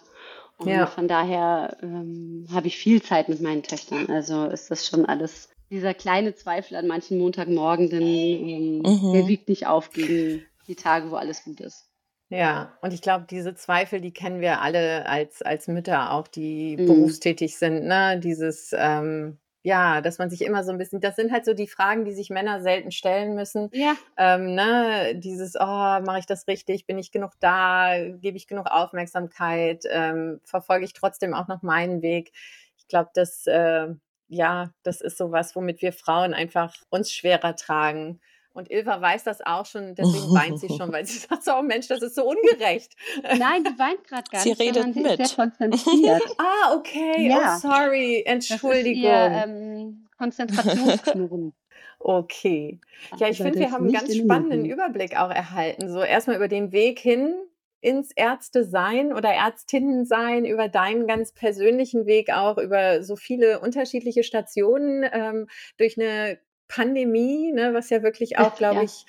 Und ja. von daher ähm, habe ich viel Zeit mit meinen Töchtern. Also ist das schon alles, dieser kleine Zweifel an manchen Montagmorgen, ähm, mhm. der wiegt nicht auf gegen die Tage, wo alles gut ist. Ja, und ich glaube, diese Zweifel, die kennen wir alle als, als Mütter auch, die mhm. berufstätig sind, ne? Dieses, ähm, ja, dass man sich immer so ein bisschen, das sind halt so die Fragen, die sich Männer selten stellen müssen. Ja. Ähm, ne? Dieses, oh, mache ich das richtig? Bin ich genug da? Gebe ich genug Aufmerksamkeit? Ähm, verfolge ich trotzdem auch noch meinen Weg? Ich glaube, das, äh, ja, das ist sowas, womit wir Frauen einfach uns schwerer tragen. Und Ilva weiß das auch schon, deswegen weint sie schon, weil sie sagt so, oh Mensch, das ist so ungerecht. Nein, die weint gerade gar sie nicht. Redet sie mit. ist sehr konzentriert. ah, okay. Ja. Oh, sorry. Entschuldigung. Das ist ihr, ähm, Konzentrationsknurren. okay. Ja, ich finde, wir haben einen ganz spannenden Überblick auch erhalten. So erstmal über den Weg hin ins Ärzte-Sein oder Ärztinnen-Sein, über deinen ganz persönlichen Weg auch, über so viele unterschiedliche Stationen, ähm, durch eine Pandemie, ne, was ja wirklich auch, glaube ja. ich,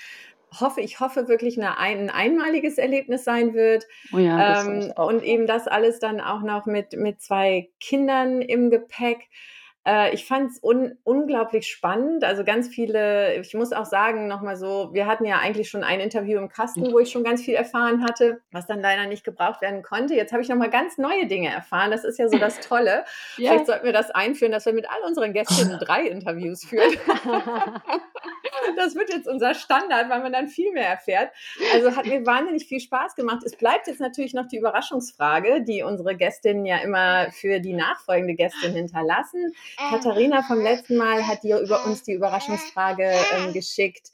hoffe, ich hoffe wirklich eine, ein einmaliges Erlebnis sein wird. Oh ja, ähm, und eben das alles dann auch noch mit, mit zwei Kindern im Gepäck. Äh, ich fand es un unglaublich spannend. Also ganz viele, ich muss auch sagen, nochmal so, wir hatten ja eigentlich schon ein Interview im Kasten, wo ich schon ganz viel erfahren hatte, was dann leider nicht gebraucht werden konnte. Jetzt habe ich nochmal ganz neue Dinge erfahren. Das ist ja so das Tolle. ja. Vielleicht sollten wir das einführen, dass wir mit all unseren Gästinnen drei Interviews führen. das wird jetzt unser Standard, weil man dann viel mehr erfährt. Also hat mir wahnsinnig viel Spaß gemacht. Es bleibt jetzt natürlich noch die Überraschungsfrage, die unsere Gästinnen ja immer für die nachfolgende Gästin hinterlassen. Katharina vom letzten Mal hat dir über uns die Überraschungsfrage ähm, geschickt,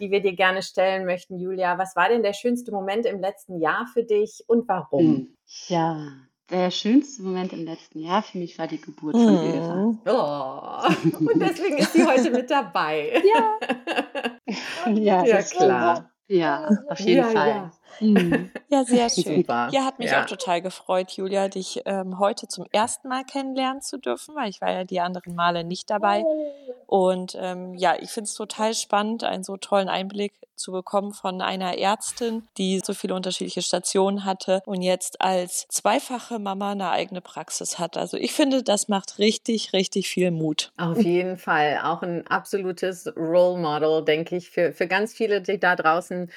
die wir dir gerne stellen möchten, Julia. Was war denn der schönste Moment im letzten Jahr für dich und warum? Ja, der schönste Moment im letzten Jahr für mich war die Geburt von mhm. Eva. Oh, und deswegen ist sie heute mit dabei. Ja, ja, ja klar. Ja, auf jeden ja, Fall. Ja. Mhm. Ja, sehr schön. Super. Ja, hat mich ja. auch total gefreut, Julia, dich ähm, heute zum ersten Mal kennenlernen zu dürfen, weil ich war ja die anderen Male nicht dabei. Und ähm, ja, ich finde es total spannend, einen so tollen Einblick zu bekommen von einer Ärztin, die so viele unterschiedliche Stationen hatte und jetzt als zweifache Mama eine eigene Praxis hat. Also ich finde, das macht richtig, richtig viel Mut. Auf jeden Fall. Auch ein absolutes Role Model, denke ich, für, für ganz viele, die da draußen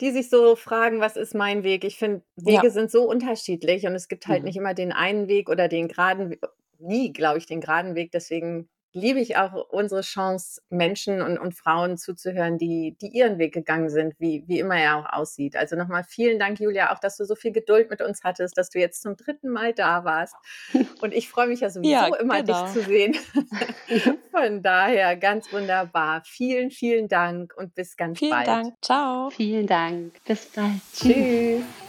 die sich so fragen, was ist mein Weg? Ich finde, Wege ja. sind so unterschiedlich und es gibt halt mhm. nicht immer den einen Weg oder den geraden, nie, glaube ich, den geraden Weg. Deswegen liebe ich auch unsere Chance, Menschen und, und Frauen zuzuhören, die, die ihren Weg gegangen sind, wie, wie immer er auch aussieht. Also nochmal vielen Dank, Julia, auch, dass du so viel Geduld mit uns hattest, dass du jetzt zum dritten Mal da warst. Und ich freue mich ja sowieso ja, immer, genau. dich zu sehen. Von daher ganz wunderbar. Vielen, vielen Dank und bis ganz vielen bald. Vielen Dank. Ciao. Vielen Dank. Bis bald. Tschüss.